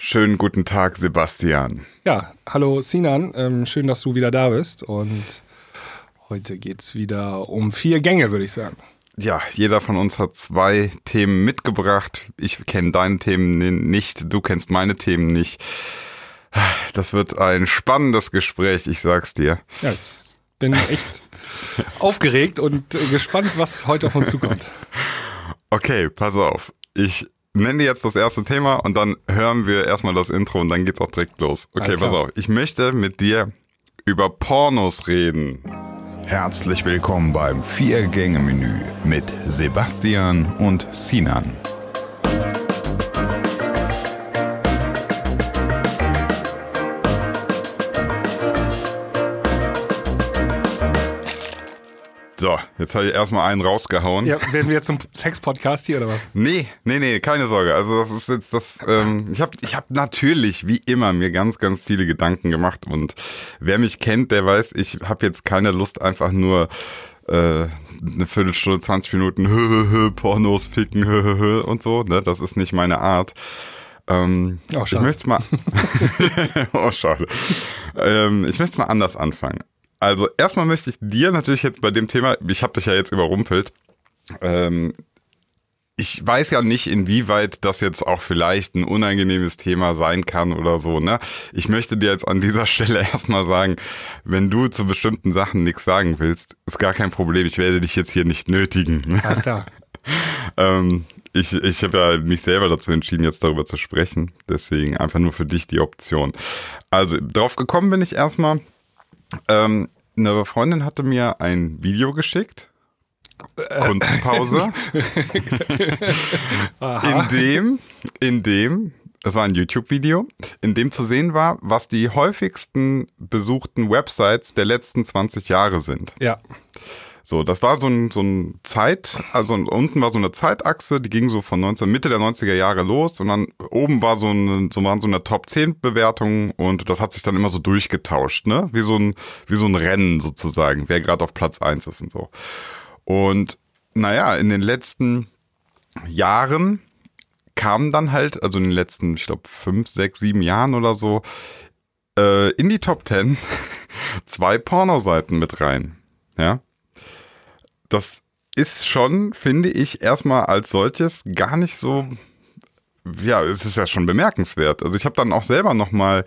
Schönen guten Tag, Sebastian. Ja, hallo Sinan, ähm, schön, dass du wieder da bist. Und heute geht es wieder um vier Gänge, würde ich sagen. Ja, jeder von uns hat zwei Themen mitgebracht. Ich kenne deine Themen nicht, du kennst meine Themen nicht. Das wird ein spannendes Gespräch, ich sag's dir. Ja, ich bin echt aufgeregt und gespannt, was heute auf uns zukommt. Okay, pass auf. Ich nenne jetzt das erste Thema und dann hören wir erstmal das Intro und dann geht's auch direkt los. Okay, pass auf. Ich möchte mit dir über Pornos reden. Herzlich willkommen beim Vier-Gänge-Menü mit Sebastian und Sinan. So, jetzt habe ich erstmal einen rausgehauen. Ja, werden wir jetzt zum Sex-Podcast hier oder was? Nee, nee, nee, keine Sorge. Also das ist jetzt das, ähm, ich habe ich hab natürlich, wie immer, mir ganz, ganz viele Gedanken gemacht und wer mich kennt, der weiß, ich habe jetzt keine Lust, einfach nur äh, eine Viertelstunde, 20 Minuten hö, hö, Pornos ficken hö, und so. Ne? Das ist nicht meine Art. Ähm, Oh, ich möchte mal. oh, schade. Ähm, ich möchte es mal anders anfangen. Also erstmal möchte ich dir natürlich jetzt bei dem Thema, ich habe dich ja jetzt überrumpelt. Ähm, ich weiß ja nicht, inwieweit das jetzt auch vielleicht ein unangenehmes Thema sein kann oder so, ne? Ich möchte dir jetzt an dieser Stelle erstmal sagen, wenn du zu bestimmten Sachen nichts sagen willst, ist gar kein Problem. Ich werde dich jetzt hier nicht nötigen. Alles klar. ähm, ich ich habe ja mich selber dazu entschieden, jetzt darüber zu sprechen. Deswegen einfach nur für dich die Option. Also, drauf gekommen bin ich erstmal. Ähm, eine Freundin hatte mir ein Video geschickt. Kunstpause. in dem, in dem, das war ein YouTube-Video, in dem zu sehen war, was die häufigsten besuchten Websites der letzten 20 Jahre sind. Ja. So, das war so ein, so ein Zeit, also unten war so eine Zeitachse, die ging so von 19, Mitte der 90er Jahre los und dann oben war so eine, so waren so eine Top 10 Bewertung und das hat sich dann immer so durchgetauscht, ne? Wie so ein, wie so ein Rennen sozusagen, wer gerade auf Platz 1 ist und so. Und naja, in den letzten Jahren kamen dann halt, also in den letzten, ich glaube, fünf, sechs, sieben Jahren oder so, äh, in die Top 10 zwei Pornoseiten mit rein. Ja das ist schon, finde ich, erstmal als solches gar nicht so, ja, es ist ja schon bemerkenswert. Also ich habe dann auch selber nochmal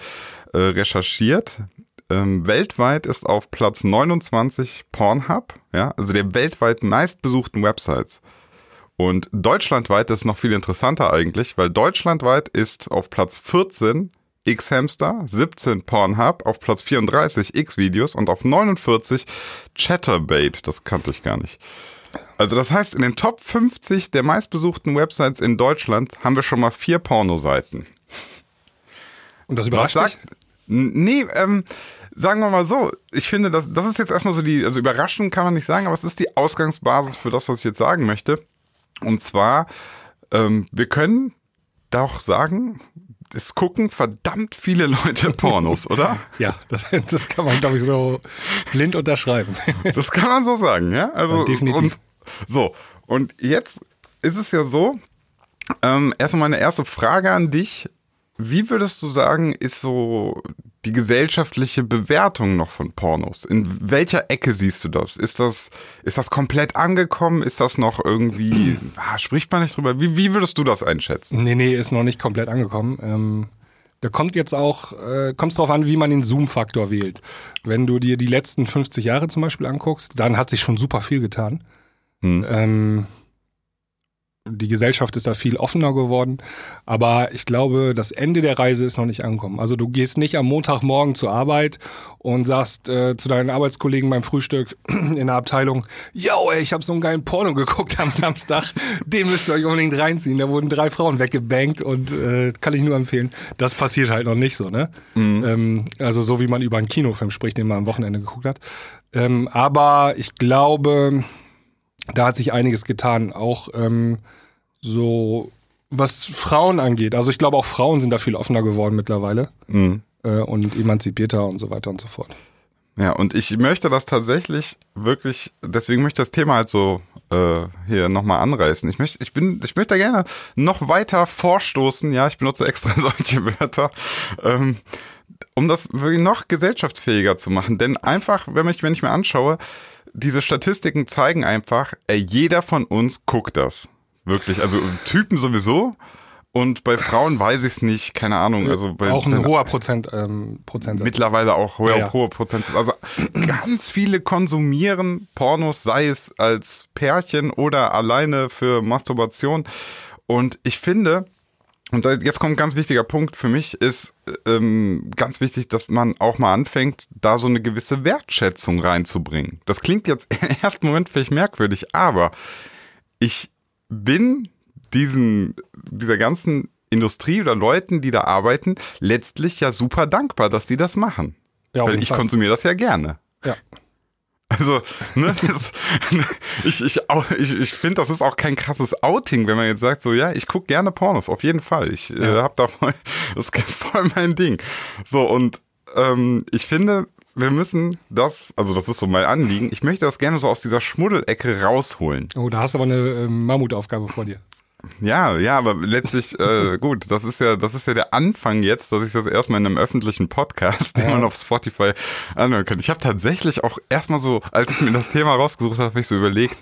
äh, recherchiert. Ähm, weltweit ist auf Platz 29 Pornhub, ja, also der weltweit meistbesuchten Websites. Und deutschlandweit ist noch viel interessanter eigentlich, weil deutschlandweit ist auf Platz 14 X-Hamster, 17 Pornhub, auf Platz 34 X-Videos und auf 49 Chatterbait. Das kannte ich gar nicht. Also das heißt, in den Top 50 der meistbesuchten Websites in Deutschland haben wir schon mal vier Pornoseiten. Und das Was überrascht sagt? dich? Nee, ähm, sagen wir mal so. Ich finde, das, das ist jetzt erstmal so die, also überraschend kann man nicht sagen, aber es ist die Ausgangsbasis für das, was ich jetzt sagen möchte. Und zwar, ähm, wir können doch sagen, es gucken verdammt viele Leute Pornos, oder? Ja, das, das kann man, glaube ich, so blind unterschreiben. Das kann man so sagen, ja? Also, Ja, definitiv. Und, so, und jetzt ist es ja so, ähm, erstmal meine erste Frage an dich. Wie würdest du sagen, ist so die gesellschaftliche Bewertung noch von Pornos? In welcher Ecke siehst du das? Ist das, ist das komplett angekommen? Ist das noch irgendwie, ah, spricht man nicht drüber? Wie, wie würdest du das einschätzen? Nee, nee, ist noch nicht komplett angekommen. Ähm, da kommt jetzt auch, äh, kommt es darauf an, wie man den Zoom-Faktor wählt. Wenn du dir die letzten 50 Jahre zum Beispiel anguckst, dann hat sich schon super viel getan. Hm. Ähm, die Gesellschaft ist da viel offener geworden, aber ich glaube, das Ende der Reise ist noch nicht angekommen. Also du gehst nicht am Montagmorgen zur Arbeit und sagst äh, zu deinen Arbeitskollegen beim Frühstück in der Abteilung, yo, ey, ich habe so einen geilen Porno geguckt am Samstag, den müsst ihr euch unbedingt reinziehen. Da wurden drei Frauen weggebankt und äh, kann ich nur empfehlen. Das passiert halt noch nicht so, ne? Ähm, also so wie man über einen Kinofilm spricht, den man am Wochenende geguckt hat. Ähm, aber ich glaube, da hat sich einiges getan, auch ähm, so was Frauen angeht. Also ich glaube auch Frauen sind da viel offener geworden mittlerweile Mhm. äh, und emanzipierter und so weiter und so fort. Ja, und ich möchte das tatsächlich wirklich, deswegen möchte ich das Thema halt so äh, hier nochmal anreißen. Ich möchte, ich bin, ich möchte da gerne noch weiter vorstoßen, ja, ich benutze extra solche Wörter, ähm, um das wirklich noch gesellschaftsfähiger zu machen. Denn einfach, wenn ich, wenn ich mir anschaue, diese Statistiken zeigen einfach, ey, jeder von uns guckt das. Wirklich. Also Typen sowieso. Und bei Frauen weiß ich es nicht, keine Ahnung. Also auch ein hoher Prozent, ähm, Prozentsatz. Mittlerweile auch hoher, ja, ja. hoher Prozentsatz. Also ganz viele konsumieren Pornos, sei es als Pärchen oder alleine für Masturbation. Und ich finde, und jetzt kommt ein ganz wichtiger Punkt für mich, ist ähm, ganz wichtig, dass man auch mal anfängt, da so eine gewisse Wertschätzung reinzubringen. Das klingt jetzt im ersten Moment vielleicht merkwürdig, aber ich bin diesen, dieser ganzen Industrie oder Leuten, die da arbeiten, letztlich ja super dankbar, dass die das machen. Ja, Weil ich Fall. konsumiere das ja gerne. Ja. Also, ne, das, ich, ich, ich, ich finde, das ist auch kein krasses Outing, wenn man jetzt sagt, so, ja, ich gucke gerne Pornos, auf jeden Fall. Ich äh, ja. äh, hab da voll, das ist voll mein Ding. So, und ähm, ich finde, wir müssen das, also das ist so mein Anliegen, ich möchte das gerne so aus dieser Schmuddelecke rausholen. Oh, da hast du aber eine äh, Mammutaufgabe vor dir. Ja, ja, aber letztlich, äh, gut, das ist ja, das ist ja der Anfang jetzt, dass ich das erstmal in einem öffentlichen Podcast, den ja. man auf Spotify anhören kann. Ich habe tatsächlich auch erstmal so, als ich mir das Thema rausgesucht habe, habe ich so überlegt,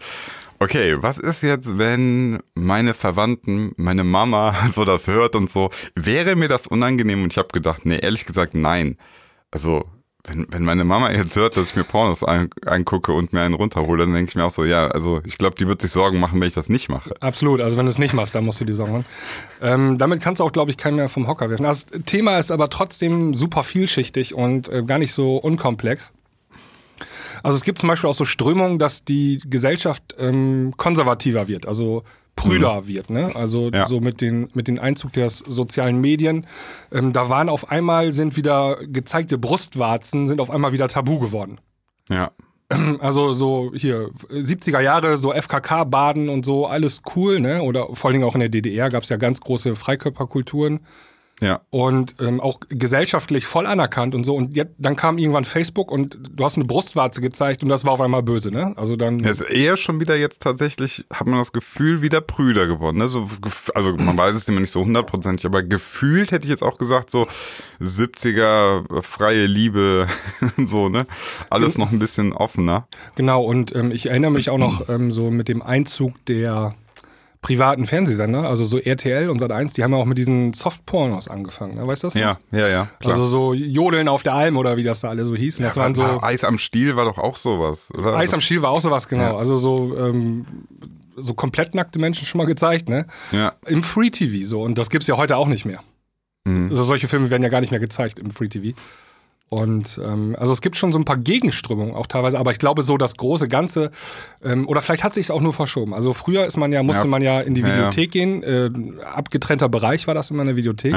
okay, was ist jetzt, wenn meine Verwandten, meine Mama so das hört und so, wäre mir das unangenehm? Und ich habe gedacht, nee, ehrlich gesagt, nein. Also wenn, wenn meine Mama jetzt hört, dass ich mir Pornos ein, angucke und mir einen runterhole, dann denke ich mir auch so, ja, also ich glaube, die wird sich Sorgen machen, wenn ich das nicht mache. Absolut, also wenn du es nicht machst, dann musst du die Sorgen machen. Ähm, damit kannst du auch, glaube ich, keinen mehr vom Hocker werfen. Das Thema ist aber trotzdem super vielschichtig und äh, gar nicht so unkomplex. Also es gibt zum Beispiel auch so Strömungen, dass die Gesellschaft ähm, konservativer wird. Also prüder mhm. wird. Ne? Also ja. so mit den mit den Einzug der sozialen Medien, ähm, da waren auf einmal sind wieder gezeigte Brustwarzen sind auf einmal wieder tabu geworden. Ja. Also so hier 70er Jahre so FKK Baden und so alles cool, ne? Oder vor allen Dingen auch in der DDR gab es ja ganz große Freikörperkulturen. Ja. Und ähm, auch gesellschaftlich voll anerkannt und so. Und jetzt, dann kam irgendwann Facebook und du hast eine Brustwarze gezeigt und das war auf einmal böse, ne? Also dann. Ja, ist eher schon wieder jetzt tatsächlich, hat man das Gefühl, wieder Brüder geworden. Ne? So, also man weiß es immer nicht so hundertprozentig, aber gefühlt hätte ich jetzt auch gesagt, so 70er freie Liebe so, ne? Alles noch ein bisschen offener. Genau, und ähm, ich erinnere mich auch noch ähm, so mit dem Einzug der privaten Fernsehsender, also so RTL und Sat1, die haben ja auch mit diesen Softpornos angefangen, ne? weißt du das? Ja, ja, ja. Klar. Also so Jodeln auf der Alm oder wie das da alle so hießen. Ja, das waren so Eis am Stiel war doch auch sowas, oder? Eis am Stiel war auch sowas, genau. Ja. Also so ähm, so komplett nackte Menschen schon mal gezeigt, ne? Ja. Im Free TV so und das gibt's ja heute auch nicht mehr. Mhm. Also solche Filme werden ja gar nicht mehr gezeigt im Free TV. Und ähm, also es gibt schon so ein paar Gegenströmungen auch teilweise, aber ich glaube so das große Ganze ähm, oder vielleicht hat sich es auch nur verschoben. Also früher ist man ja musste ja. man ja in die Videothek ja, ja. gehen, äh, abgetrennter Bereich war das in der Videothek.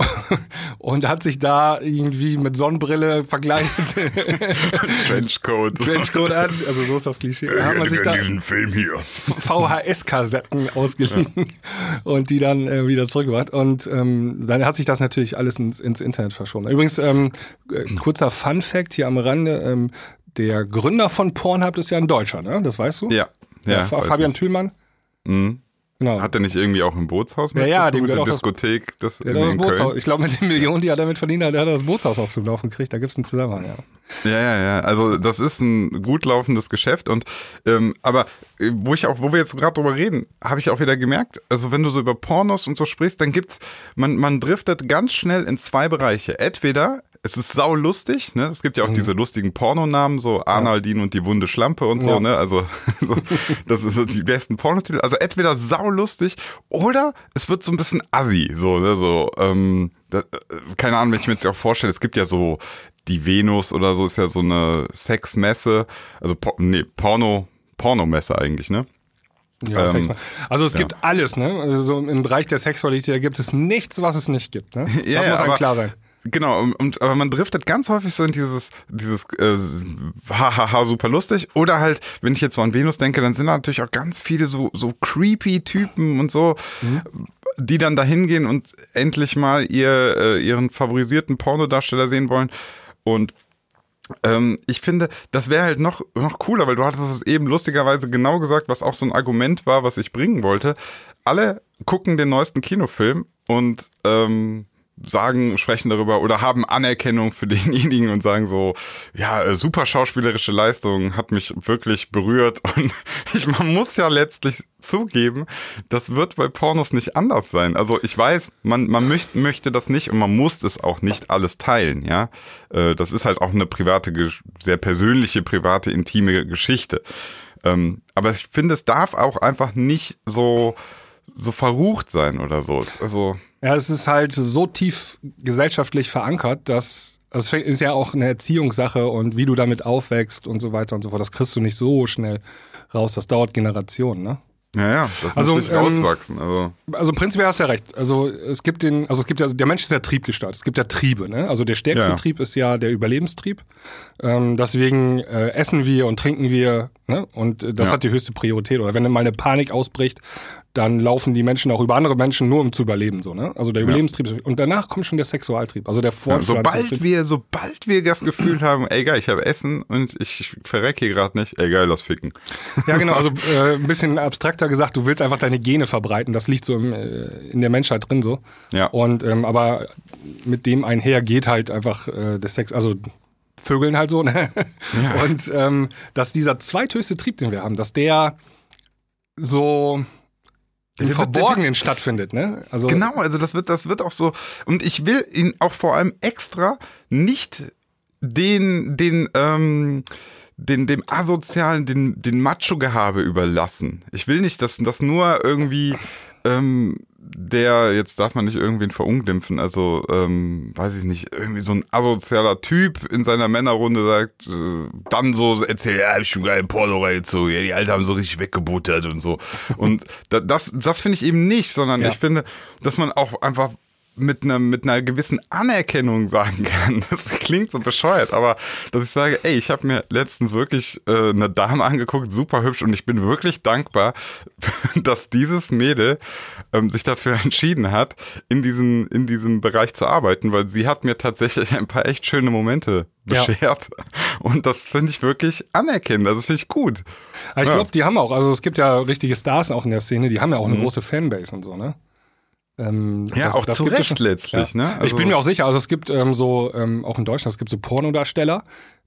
Ja. und hat sich da irgendwie mit Sonnenbrille verkleidet. Trenchcoat. Trenchcoat an, also so ist das Klischee. Da hat man sich da diesen Film hier. VHS-Kassetten ausgeliehen ja. und die dann äh, wieder zurückgebracht. Und ähm, dann hat sich das natürlich alles ins, ins Internet verschoben. Übrigens, ähm, äh, kurzer Fun-Fact hier am Rande, ähm, der Gründer von Pornhub ist ja ein Deutscher, ne? Das weißt du? Ja. ja Fabian Thülmann. Mhm. Genau. Hat er nicht irgendwie auch ein Bootshaus mit? Ja, ja, dem gehört auch Diskothek. Das, das, das Bootshaus. Ich glaube, mit den Millionen, die er damit verdient hat, hat er das Bootshaus auch zum Laufen gekriegt. Da gibt es einen Zusammenhang, ja. Ja, ja, ja. Also das ist ein gut laufendes Geschäft. Und ähm, aber äh, wo ich auch, wo wir jetzt gerade drüber reden, habe ich auch wieder gemerkt, also wenn du so über Pornos und so sprichst, dann gibt's, man, man driftet ganz schnell in zwei Bereiche. Entweder es ist sau lustig, ne? Es gibt ja auch mhm. diese lustigen Pornonamen, so Arnaldin und die wunde Schlampe und so, ja. ne? Also so, das sind so die besten Pornotitel. Also entweder sau lustig oder es wird so ein bisschen assi, so, ne? So, ähm, da, äh, keine Ahnung, wenn ich mir jetzt auch vorstelle, es gibt ja so die Venus oder so, ist ja so eine Sexmesse, also nee, Porno, Pornomesse eigentlich, ne? Ja, ähm, also es gibt alles, ne? Also so im Bereich der Sexualität gibt es nichts, was es nicht gibt. Ne? Ja, das muss einem klar sein. Genau, und, aber man driftet ganz häufig so in dieses, dieses äh, hahaha, super lustig. Oder halt, wenn ich jetzt so an Venus denke, dann sind da natürlich auch ganz viele so, so creepy Typen und so, mhm. die dann da hingehen und endlich mal ihr, äh, ihren favorisierten Pornodarsteller sehen wollen. Und Ähm, ich finde, das wäre halt noch, noch cooler, weil du hattest es eben lustigerweise genau gesagt, was auch so ein Argument war, was ich bringen wollte. Alle gucken den neuesten Kinofilm und ähm, sagen, sprechen darüber oder haben Anerkennung für denjenigen und sagen so, ja, äh, super schauspielerische Leistung, hat mich wirklich berührt und ich, man muss ja letztlich zugeben, das wird bei Pornos nicht anders sein. Also ich weiß, man, man möcht, möchte das nicht und man muss es auch nicht alles teilen, ja. Äh, das ist halt auch eine private, sehr persönliche, private, intime Geschichte. Ähm, aber ich finde, es darf auch einfach nicht so, so verrucht sein oder so. Also ja, es ist halt so tief gesellschaftlich verankert, dass also es ist ja auch eine Erziehungssache und wie du damit aufwächst und so weiter und so fort. Das kriegst du nicht so schnell raus. Das dauert Generationen, ne? Ja, ja, das also, muss sich ähm, rauswachsen. Also. also prinzipiell hast du ja recht. Also es gibt den, also es gibt ja, der Mensch ist ja triebgesteuert. Es gibt ja Triebe, ne? Also der stärkste Ja. Trieb ist ja der Überlebenstrieb. Ähm, deswegen äh, essen wir und trinken wir, ne? Und äh, das Ja. hat die höchste Priorität. Oder wenn mal eine Panik ausbricht, dann laufen die Menschen auch über andere Menschen nur um zu überleben, so, ne? Also der Überlebenstrieb ist, und danach kommt schon der Sexualtrieb, also der Ja, sobald Fortpflanzungstrieb. wir, sobald wir das Gefühl haben, ey geil, ich habe Essen und ich verrecke hier gerade nicht, ey geil, lass ficken. Ja, genau, also äh, ein bisschen abstrakter gesagt, du willst einfach deine Gene verbreiten. Das liegt so im, äh, in der Menschheit drin so. Ja. Und ähm, aber mit dem einher geht halt einfach äh, der Sex, also Vögeln halt so, ne? Ja. Und ähm, dass dieser zweithöchste Trieb, den wir haben, dass der so im Der Verborgenen wird- stattfindet, ne? Also Genau, also das wird, das wird auch so. Und ich will ihn auch vor allem extra nicht den, den, ähm, den, dem asozialen, den, den Macho-Gehabe überlassen. Ich will nicht, dass das nur irgendwie ähm, der, jetzt darf man nicht irgendwen verunglimpfen, also ähm, weiß ich nicht, irgendwie so ein asozialer Typ in seiner Männerrunde sagt, äh, dann so erzählt, ja, hab ich schon geil Porno reingezogen, ja, die Alten haben so richtig weggebuttert und so. Und da, das, das finde ich eben nicht, sondern Ja. ich finde, dass man auch einfach mit einer, mit einer gewissen Anerkennung sagen kann. Das klingt so bescheuert, aber dass ich sage, ey, ich habe mir letztens wirklich äh, eine Dame angeguckt, super hübsch und ich bin wirklich dankbar, dass dieses Mädel ähm, sich dafür entschieden hat, in, diesen, in diesem Bereich zu arbeiten, weil sie hat mir tatsächlich ein paar echt schöne Momente Ja. beschert. Und das finde ich wirklich anerkennend. Also das finde ich gut. Aber ich Ja. glaube, die haben auch, also es gibt ja richtige Stars auch in der Szene, die haben ja auch eine Mhm. große Fanbase und so, ne? Ähm, Ja, auch zu gibt es Recht letztlich, ne? ich Also- bin mir auch sicher, also es gibt ähm, so, ähm, auch in Deutschland, es gibt so Pornodarsteller,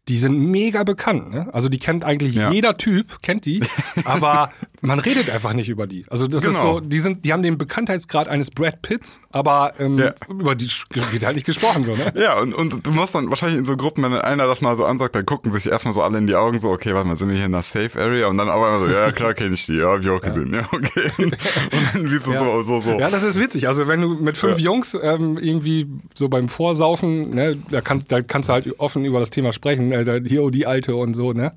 die sind mega bekannt, ne? Also die kennt eigentlich Ja. jeder Typ, kennt die, aber man redet einfach nicht über die. Also das ist Genau. so, die sind, die haben den Bekanntheitsgrad eines Brad Pitts, aber ähm, Ja. über die wird halt nicht gesprochen, so, ne? Ja, und, und du musst dann wahrscheinlich in so Gruppen, wenn einer das mal so ansagt, dann gucken sich erstmal so alle in die Augen, so, okay, warte mal, sind wir hier in einer Safe Area? Und dann aber immer so, ja, klar kenne ich die, ja, hab ich auch gesehen, ja, okay. Und dann wie so, so, so, so. Ja, das ist witzig. Also wenn du mit fünf Ja. Jungs ähm, irgendwie so beim Vorsaufen, ne, da, kannst, da kannst du halt offen über das Thema sprechen, da, hier oh, die Alte und so, ne?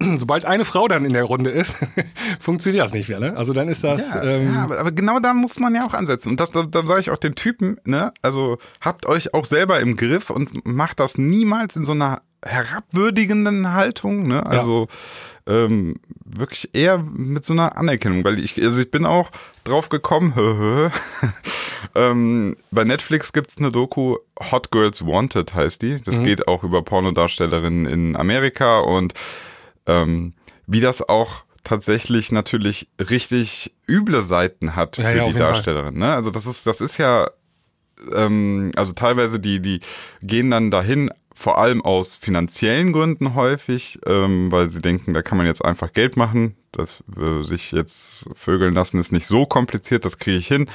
Sobald eine Frau dann in der Runde ist, funktioniert das nicht mehr, ne? Also dann ist das. Ja, ähm, ja aber, aber genau da muss man ja auch ansetzen. Und das, da, da sage ich auch den Typen, ne, also habt euch auch selber im Griff und macht das niemals in so einer herabwürdigenden Haltung, ne? Also ähm, wirklich eher mit so einer Anerkennung, weil ich, also ich bin auch drauf gekommen, ähm, bei Netflix gibt's eine Doku, Hot Girls Wanted heißt die. Das geht auch über Pornodarstellerinnen in Amerika und ähm, wie das auch tatsächlich natürlich richtig üble Seiten hat Ja, für ja, die. Darstellerin. Ne? Also das ist, das ist ja, ähm, also teilweise die, die gehen dann dahin, vor allem aus finanziellen Gründen häufig, ähm, weil sie denken, da kann man jetzt einfach Geld machen. Das, äh, sich jetzt vögeln lassen ist nicht so kompliziert, das kriege ich hin.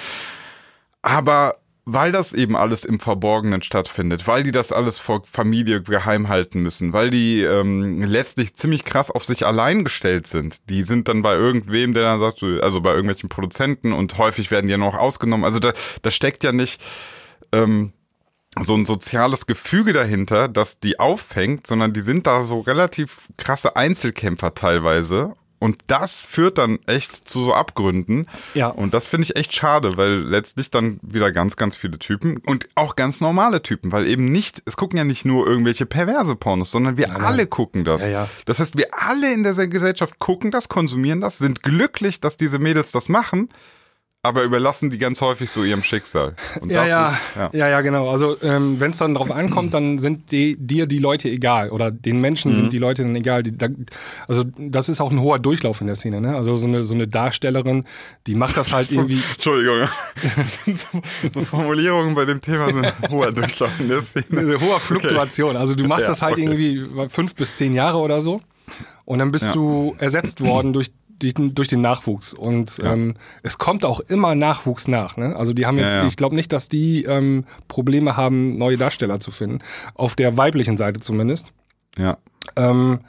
Aber weil das eben alles im Verborgenen stattfindet, weil die das alles vor Familie geheim halten müssen, weil die ähm, letztlich ziemlich krass auf sich allein gestellt sind. Die sind dann bei irgendwem, der dann sagt, so, also bei irgendwelchen Produzenten und häufig werden die ja noch ausgenommen. Also da, da steckt ja nicht ähm, so ein soziales Gefüge dahinter, das die auffängt, sondern die sind da so relativ krasse Einzelkämpfer teilweise. Und das führt dann echt zu so Abgründen. Ja. Und das finde ich echt schade, weil letztlich dann wieder ganz, ganz viele Typen und auch ganz normale Typen, weil eben nicht, es gucken ja nicht nur irgendwelche perverse Pornos, sondern wir alle gucken das. Ja, ja. Das heißt, wir alle in dieser Gesellschaft gucken das, konsumieren das, sind glücklich, dass diese Mädels das machen. Aber überlassen die ganz häufig so ihrem Schicksal. Und Ja, ja, ist, ja. ja, ja, genau. Also ähm, wenn es dann drauf ankommt, dann sind die, dir die Leute egal oder den Menschen Mhm. sind die Leute dann egal. Die, da, also das ist auch ein hoher Durchlauf in der Szene. Ne? Also so eine, so eine Darstellerin, die macht das halt irgendwie. Entschuldigung. so Formulierungen bei dem Thema sind hoher Durchlauf in der Szene. Eine hohe Fluktuation. Also du machst Ja, das halt okay. irgendwie fünf bis zehn Jahre oder so und dann bist Ja. du ersetzt worden durch die, durch den Nachwuchs und ähm, es kommt auch immer Nachwuchs nach. Ne? Also die haben jetzt, Ja, ja. ich glaube nicht, dass die ähm, Probleme haben, neue Darsteller zu finden, auf der weiblichen Seite zumindest. Ja. Ähm,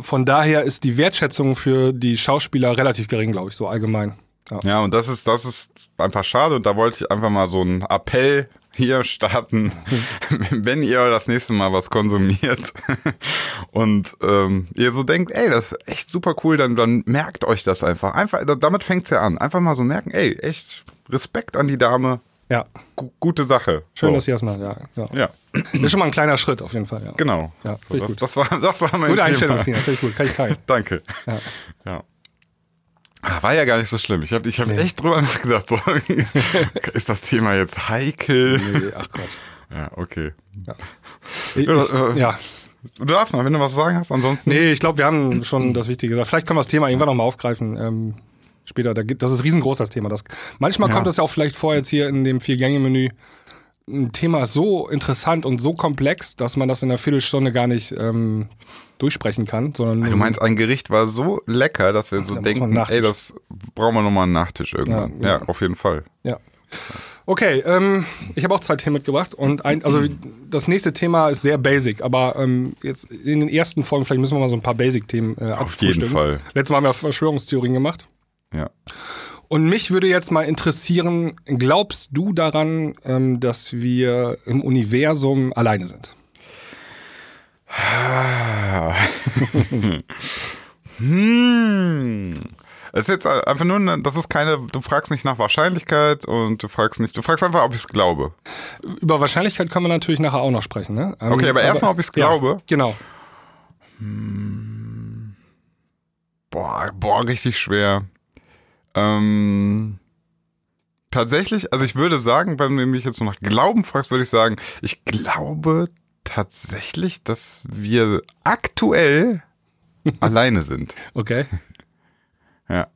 von daher ist die Wertschätzung für die Schauspieler relativ gering, glaube ich, so allgemein. Ja. Ja, und das ist, das ist einfach schade. Und da wollte ich einfach mal so einen Appell hier starten, wenn ihr das nächste Mal was konsumiert und ähm, ihr so denkt, ey, das ist echt super cool, dann, dann merkt euch das einfach. Einfach, damit fängt's ja an. Einfach mal so merken, ey, echt Respekt an die Dame, ja, gu gute Sache. schön, so. dass ihr das macht. Ja, ja. Ja, Ist schon mal ein kleiner Schritt auf jeden Fall. Ja. genau. Ja, so, das, gut. das, war, das war mein Gute Thema. Einstellung, Sina, finde ich gut, kann ich teilen. Danke. Ja. Ja. Ah, War ja gar nicht so schlimm. Ich habe ich hab Nee. echt drüber nachgedacht. So, ist das Thema jetzt heikel? Nee, ach Gott. Ja, okay. Ja, ich, äh, ja. Du darfst noch, wenn du was zu sagen hast, ansonsten. Nee, ich glaube, wir haben schon das Wichtige gesagt. Vielleicht können wir das Thema irgendwann nochmal aufgreifen. Ähm, später. Das ist riesengroß, das Thema. Das, manchmal Ja. kommt das ja auch vielleicht vor jetzt hier in dem Vier-Gänge-Menü. Ein Thema so interessant und so komplex, dass man das in einer Viertelstunde gar nicht ähm, durchsprechen kann, sondern Du meinst, ein Gericht war so lecker, dass wir so Da denken, ey, das brauchen wir nochmal einen Nachtisch irgendwann. Ja, Ja, genau. auf jeden Fall. Ja. Okay, ähm, ich habe auch zwei Themen mitgebracht und ein, also das nächste Thema ist sehr basic, aber ähm, jetzt in den ersten Folgen vielleicht müssen wir mal so ein paar Basic-Themen äh, Auf jeden. Fall. Letztes Mal haben wir Verschwörungstheorien gemacht. Ja. Und mich würde jetzt mal interessieren, glaubst du daran, ähm, dass wir im Universum alleine sind? hm. Es ist jetzt einfach nur, eine, das ist keine, du fragst nicht nach Wahrscheinlichkeit und du fragst nicht, du fragst einfach, ob ich es glaube. Über Wahrscheinlichkeit können wir natürlich nachher auch noch sprechen. Ne? Ähm, Okay, aber erstmal, ob ich's glaube. Ja, genau. Boah, boah, richtig schwer. Ähm, tatsächlich, also ich würde sagen, wenn du mich jetzt noch nach Glauben fragst, würde ich sagen, ich glaube tatsächlich, dass wir aktuell alleine sind. Okay. Ja.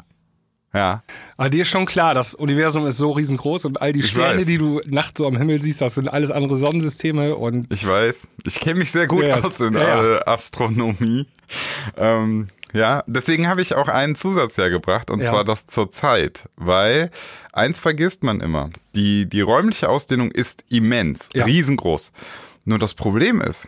Ja. Aber dir ist schon klar, das Universum ist so riesengroß und all die Ich Sterne, weiß. die du nachts so am Himmel siehst, das sind alles andere Sonnensysteme und Ich weiß. Ich kenne mich sehr gut Ja, aus in ja, Astronomie. Ähm, ja, deswegen habe ich auch einen Zusatz hergebracht, und Ja. zwar das zur Zeit, weil eins vergisst man immer. Die, die räumliche Ausdehnung ist immens, Ja. riesengroß. Nur das Problem ist,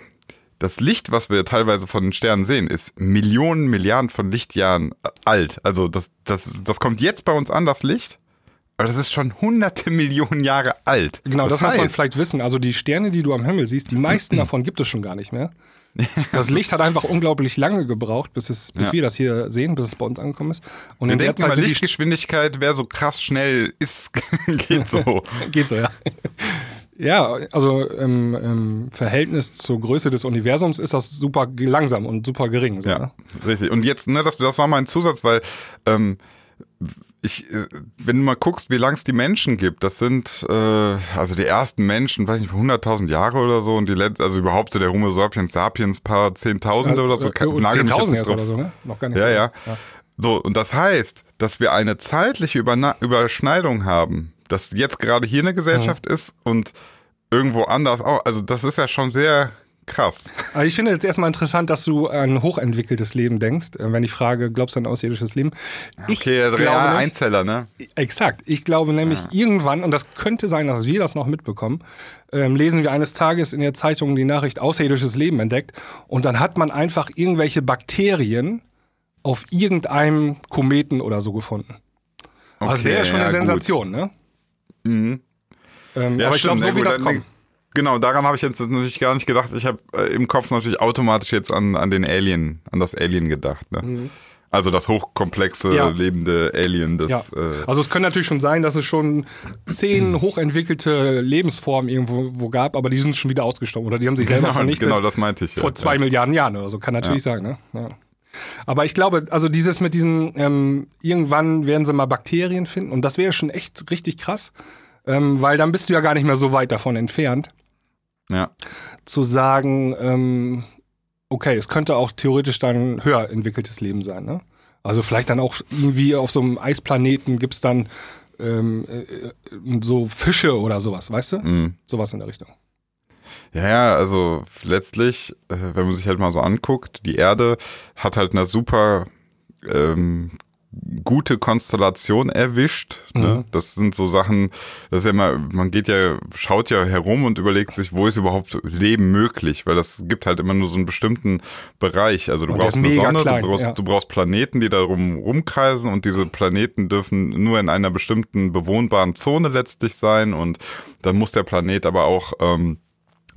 das Licht, was wir teilweise von den Sternen sehen, ist Millionen, Milliarden von Lichtjahren alt. Also das, das, das kommt jetzt bei uns an, das Licht, aber das ist schon hunderte Millionen Jahre alt. Genau, das, muss man heißt- vielleicht wissen. Also die Sterne, die du am Himmel siehst, die meisten davon gibt es schon gar nicht mehr. Das Licht hat einfach unglaublich lange gebraucht, bis, es, bis Ja. wir das hier sehen, bis es bei uns angekommen ist. Und Wir in der denken immer, Zeit die Lichtgeschwindigkeit wäre so krass schnell, ist, geht so. Geht so, ja. Ja, also im, im Verhältnis zur Größe des Universums ist das super langsam und super gering. So, Ja, ne? richtig. Und jetzt, ne, das, das war mein Zusatz, weil ähm, ich, äh, wenn du mal guckst, wie lang es die Menschen gibt, das sind äh, also die ersten Menschen, weiß nicht, 100.000 Jahre oder so und die letzten, also überhaupt so der Homo sapiens sapiens paar Zehntausende oder so. Äh, 10.000 nicht erst oder so, ne? Noch gar nicht. Ja, so. ja. So, und das heißt, dass wir eine zeitliche Überna Überschneidung haben, dass jetzt gerade hier eine Gesellschaft ist und irgendwo anders auch. Also das ist ja schon sehr krass. Aber ich finde jetzt erstmal interessant, dass du an ein hochentwickeltes Leben denkst, äh, wenn ich frage, glaubst du an außerirdisches Leben? Ich Okay, ja, glaube ja, nicht, Einzeller, ne? Exakt. Ich glaube nämlich irgendwann, und das könnte sein, dass wir das noch mitbekommen, ähm, lesen wir eines Tages in der Zeitung die Nachricht außerirdisches Leben entdeckt und dann hat man einfach irgendwelche Bakterien auf irgendeinem Kometen oder so gefunden. Also das wäre ja schon eine gut. Sensation, ne? Ähm, Ja, aber ich glaube, so ja, wird gut, das kommen. Genau, daran habe ich jetzt natürlich gar nicht gedacht. Ich habe äh, im Kopf natürlich automatisch jetzt an, an den Alien, an das Alien gedacht. Ne? Also das hochkomplexe, Mhm. Ja. lebende Alien, das Ja. äh, Also es könnte natürlich schon sein, dass es schon zehn hochentwickelte Lebensformen irgendwo wo gab, aber die sind schon wieder ausgestorben oder die haben sich selber genau, vernichtet genau, das meinte ich. ja. vor zwei. Milliarden Jahren oder so. Kann natürlich sein, ne? Ja. Aber ich glaube, also dieses mit diesem, ähm, irgendwann werden sie mal Bakterien finden und das wäre schon echt richtig krass, ähm, weil dann bist du ja gar nicht mehr so weit davon entfernt. Ja. Zu sagen, ähm, okay, es könnte auch theoretisch dann höher entwickeltes Leben sein, ne? Also vielleicht dann auch irgendwie auf so einem Eisplaneten gibt's dann ähm, äh, so Fische oder sowas, weißt du? Mhm. Sowas in der Richtung. Ja, ja, also letztlich, äh, wenn man sich halt mal so anguckt, die Erde hat halt eine super ähm, gute Konstellation erwischt. Ne? Mhm. Das sind so Sachen, das ist ja immer, man geht ja, schaut ja herum und überlegt sich, wo ist überhaupt Leben möglich, weil das gibt halt immer nur so einen bestimmten Bereich. Also du Und brauchst eine Sonne, klein, du, brauchst, ja. du brauchst Planeten, die darum rumkreisen und diese Planeten dürfen nur in einer bestimmten bewohnbaren Zone letztlich sein und dann muss der Planet aber auch ähm,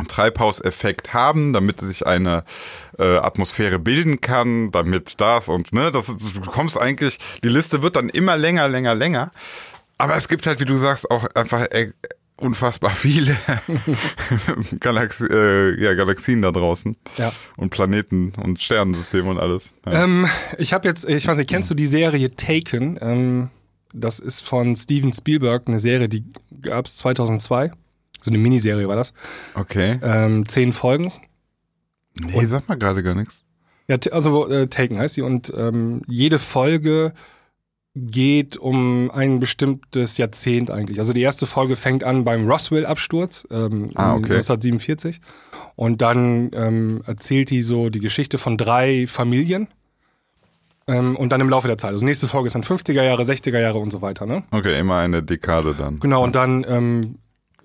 Treibhauseffekt haben, damit sich eine äh, Atmosphäre bilden kann, damit das und ne, das du kommst eigentlich, die Liste wird dann immer länger, länger, länger. Aber es gibt halt, wie du sagst, auch einfach äh, unfassbar viele Galax äh, ja, Galaxien da draußen Ja. und Planeten und Sternensysteme und alles. Ja. Ähm, ich habe jetzt, ich weiß nicht, kennst du die Serie Taken? Ähm, das ist von Steven Spielberg, eine Serie, die gab es 2002. So eine Miniserie war das. Okay. Ähm, zehn Folgen. Nee, sag mal gerade gar nichts. Ja, also äh, Taken heißt die. Und ähm, jede Folge geht um ein bestimmtes Jahrzehnt eigentlich. Also die erste Folge fängt an beim Roswell-Absturz ähm, Ah, okay. 1947. Und dann ähm, erzählt die so die Geschichte von drei Familien. Ähm, und dann im Laufe der Zeit. Also nächste Folge ist dann 50er Jahre, 60er Jahre und so weiter. Ne? Okay, immer eine Dekade dann. Genau, und dann ähm,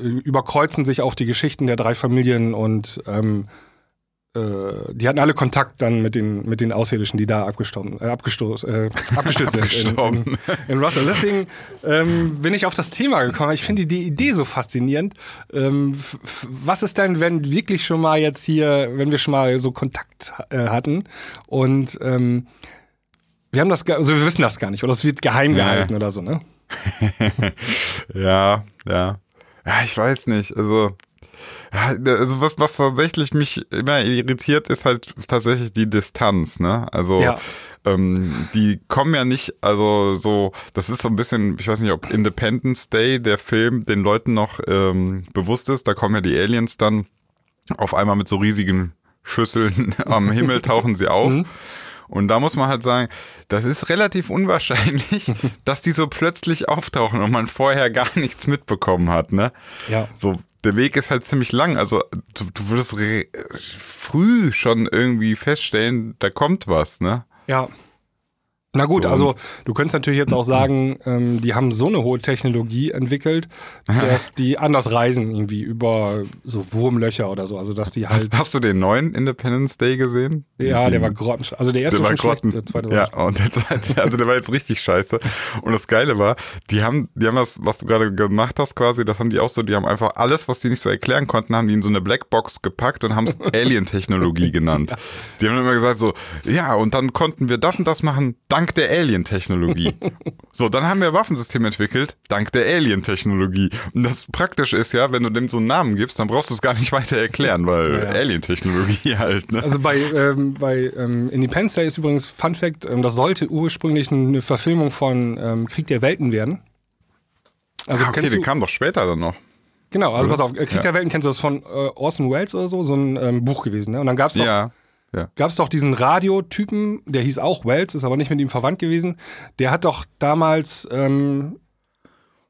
überkreuzen sich auch die Geschichten der drei Familien und ähm, äh, die hatten alle Kontakt dann mit den, mit den Außerirdischen, die da abgestoßen, äh, abgestoß, äh, abgestürzt sind in, in, Abgestorben. in Russell. Deswegen ähm, bin ich auf das Thema gekommen. Ich finde die Idee so faszinierend. Ähm, was ist denn, wenn wirklich schon mal jetzt hier, wenn wir schon mal so Kontakt äh, hatten und ähm, wir haben das, also wir wissen das gar nicht oder es wird geheim Ja. gehalten oder so, ne? Ja, ja. Ja, ich weiß nicht. Also, also was, was tatsächlich mich immer irritiert, ist halt tatsächlich die Distanz, ne? Also, Ja. ähm, die kommen ja nicht, also so, das ist so ein bisschen, ich weiß nicht, ob Independence Day, der Film, den Leuten noch ähm, bewusst ist, da kommen ja die Aliens dann auf einmal mit so riesigen Schüsseln am Himmel tauchen sie auf. Und da muss man halt sagen, das ist relativ unwahrscheinlich, dass die so plötzlich auftauchen und man vorher gar nichts mitbekommen hat, ne? Ja. So, der Weg ist halt ziemlich lang. Also du, du würdest früh schon irgendwie feststellen, da kommt was, ne? Ja. Na gut, So, also du könntest natürlich jetzt auch sagen, ähm, die haben so eine hohe Technologie entwickelt, dass die anders reisen, irgendwie über so Wurmlöcher oder so. Also dass die halt. Hast, hast du den neuen Independence Day gesehen? ja, Die- der war grottensch. Also der erste Der war schon schlecht, grotten, der zweite war ja, und der zweite, also der war jetzt richtig scheiße. Und das Geile war, die haben, die haben das, was du gerade gemacht hast quasi, das haben die auch so, die haben einfach alles, was die nicht so erklären konnten, haben die in so eine Blackbox gepackt und haben es Alien-Technologie genannt. Die haben immer gesagt so, ja, und dann konnten wir das und das machen, dank der Alien-Technologie. so, dann haben wir Waffensysteme entwickelt, dank der Alien-Technologie. Und das Praktische ist ja, wenn du dem so einen Namen gibst, dann brauchst du es gar nicht weiter erklären, weil Ja, ja. Alien-Technologie halt, ne? Also bei, ähm, bei ähm, Independence Day ist übrigens Fun Fact, ähm, das sollte ursprünglich eine Verfilmung von ähm, Krieg der Welten werden. Also ah, okay, du, kam doch später dann noch. genau, also oder? pass auf, äh, Krieg Ja. der Welten kennst du das von äh, Orson Welles oder so, so ein ähm, Buch gewesen. Ne? Und dann gab's doch Ja. Ja. gab es doch diesen Radiotypen, der hieß auch Wells, ist aber nicht mit ihm verwandt gewesen. Der hat doch damals ähm,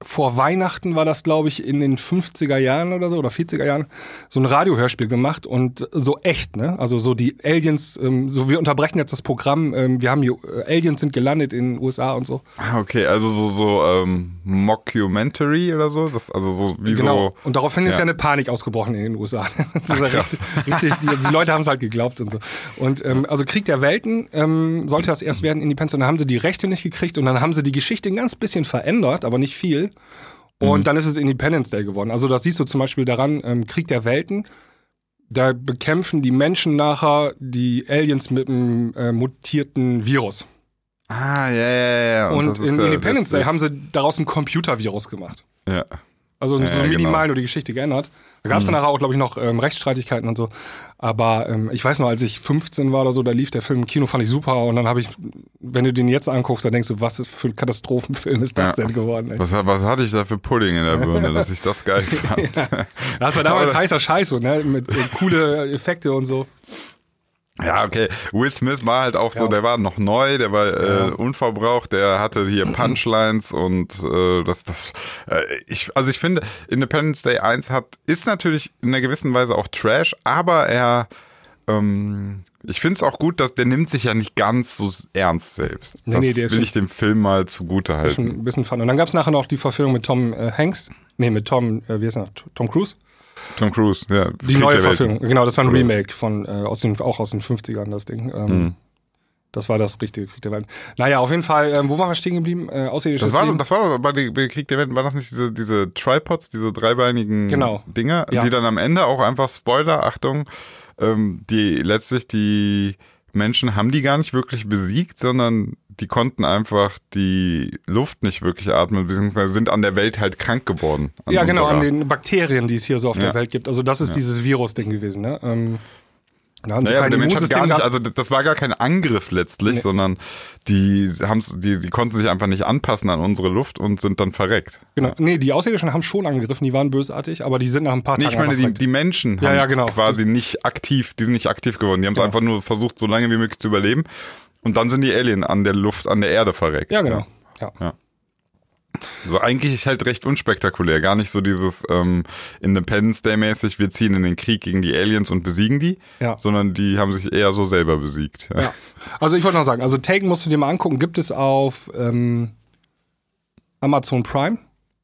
vor Weihnachten war das, glaube ich, in den 50er Jahren oder so oder 40er Jahren so ein Radiohörspiel gemacht und so echt, ne? Also so die Aliens, ähm, so wir unterbrechen jetzt das Programm, ähm, wir haben hier, äh, Aliens sind gelandet in den USA und so. Ah, okay, also so, so ähm, Mockumentary oder so? Das, also so wie Genau. so. Und daraufhin ist ja. ja eine Panik ausgebrochen in den USA. Das ist ja richtig, richtig die, die Leute haben es halt geglaubt und so. Und ähm, also Krieg der Welten ähm, sollte das erst werden, Independence, und dann haben sie die Rechte nicht gekriegt und dann haben sie die Geschichte ein ganz bisschen verändert, aber nicht viel. Und dann ist es Independence Day geworden. Also das siehst du zum Beispiel daran, ähm, Krieg der Welten, da bekämpfen die Menschen nachher die Aliens mit einem äh, mutierten Virus. Ah, ja, ja, ja. Und, ist in Independence Day haben sie daraus ein Computervirus gemacht. Ja. Also so Ja, ja, minimal genau. nur die Geschichte geändert. Da gab es dann nachher auch, glaube ich, noch ähm, Rechtsstreitigkeiten und so. Aber ähm, ich weiß noch, als ich 15 war oder so, da lief der Film im Kino, fand ich super. Und dann habe ich, wenn du den jetzt anguckst, dann denkst du, was für ein Katastrophenfilm ist das Ja. denn geworden? Ey? Was, was hatte ich da für Pudding in der Birne, dass ich das geil fand? Das war damals heißer Scheiß, so, ne? Mit äh, coole Effekte und so. Ja, okay. Will Smith war halt auch so, Ja. der war noch neu, der war äh, Ja. unverbraucht, der hatte hier Punchlines und äh, das, das, äh, ich, also ich finde, Independence Day 1 hat, ist natürlich in einer gewissen Weise auch Trash, aber er, ähm, ich finde es auch gut, dass der nimmt sich ja nicht ganz so ernst selbst. Nee, Das nee, will ich dem Film mal zugute halten. Ein bisschen fun. Und dann gab es nachher noch die Verfilmung mit Tom äh, Hanks. Nee, mit Tom, äh, wie heißt er? Tom Cruise? Tom Cruise, ja. Die Krieg neue. Verfilmung. Genau, das war ein? Remake von, äh, aus den, auch aus den 50ern, das Ding. Ähm, Mhm. Das war das richtige Krieg der Welt. Naja, auf jeden Fall, ähm, wo waren wir stehen geblieben? Äh, außerirdisches Das war, Leben. das war doch bei, bei Krieg der Welt, war das nicht diese, diese Tripods, diese dreibeinigen Genau. Dinger, Ja. die dann am Ende auch einfach, Spoiler, Achtung, ähm, die letztlich die Menschen haben die gar nicht wirklich besiegt, sondern die konnten einfach die Luft nicht wirklich atmen, beziehungsweise sind an der Welt halt krank geworden. Ja, genau, an den Bakterien, die es hier so auf Ja. der Welt gibt. Also das ist dieses Virus-Ding gewesen, ne? Ähm, da haben Naja, der Mensch hat gar nicht, also das war gar kein Angriff letztlich, sondern die haben's, die, die konnten sich einfach nicht anpassen an unsere Luft und sind dann verreckt. Genau. Nee, die Außerirdischen haben schon angegriffen, die waren bösartig, aber die sind nach ein paar Nee, Tagen ich meine, die, die Menschen haben Ja, ja, genau. quasi nicht aktiv, die sind nicht aktiv geworden. Die haben es Genau. einfach nur versucht, so lange wie möglich zu überleben. Und dann sind die Alien an der Luft, an der Erde verreckt. Ja, genau. Ja. So eigentlich halt recht unspektakulär. Gar nicht so dieses ähm, Independence Day mäßig, wir ziehen in den Krieg gegen die Aliens und besiegen die, Ja. sondern die haben sich eher so selber besiegt. Ja. Ja. Also ich wollte noch sagen, also Taken musst du dir mal angucken, gibt es auf ähm, Amazon Prime.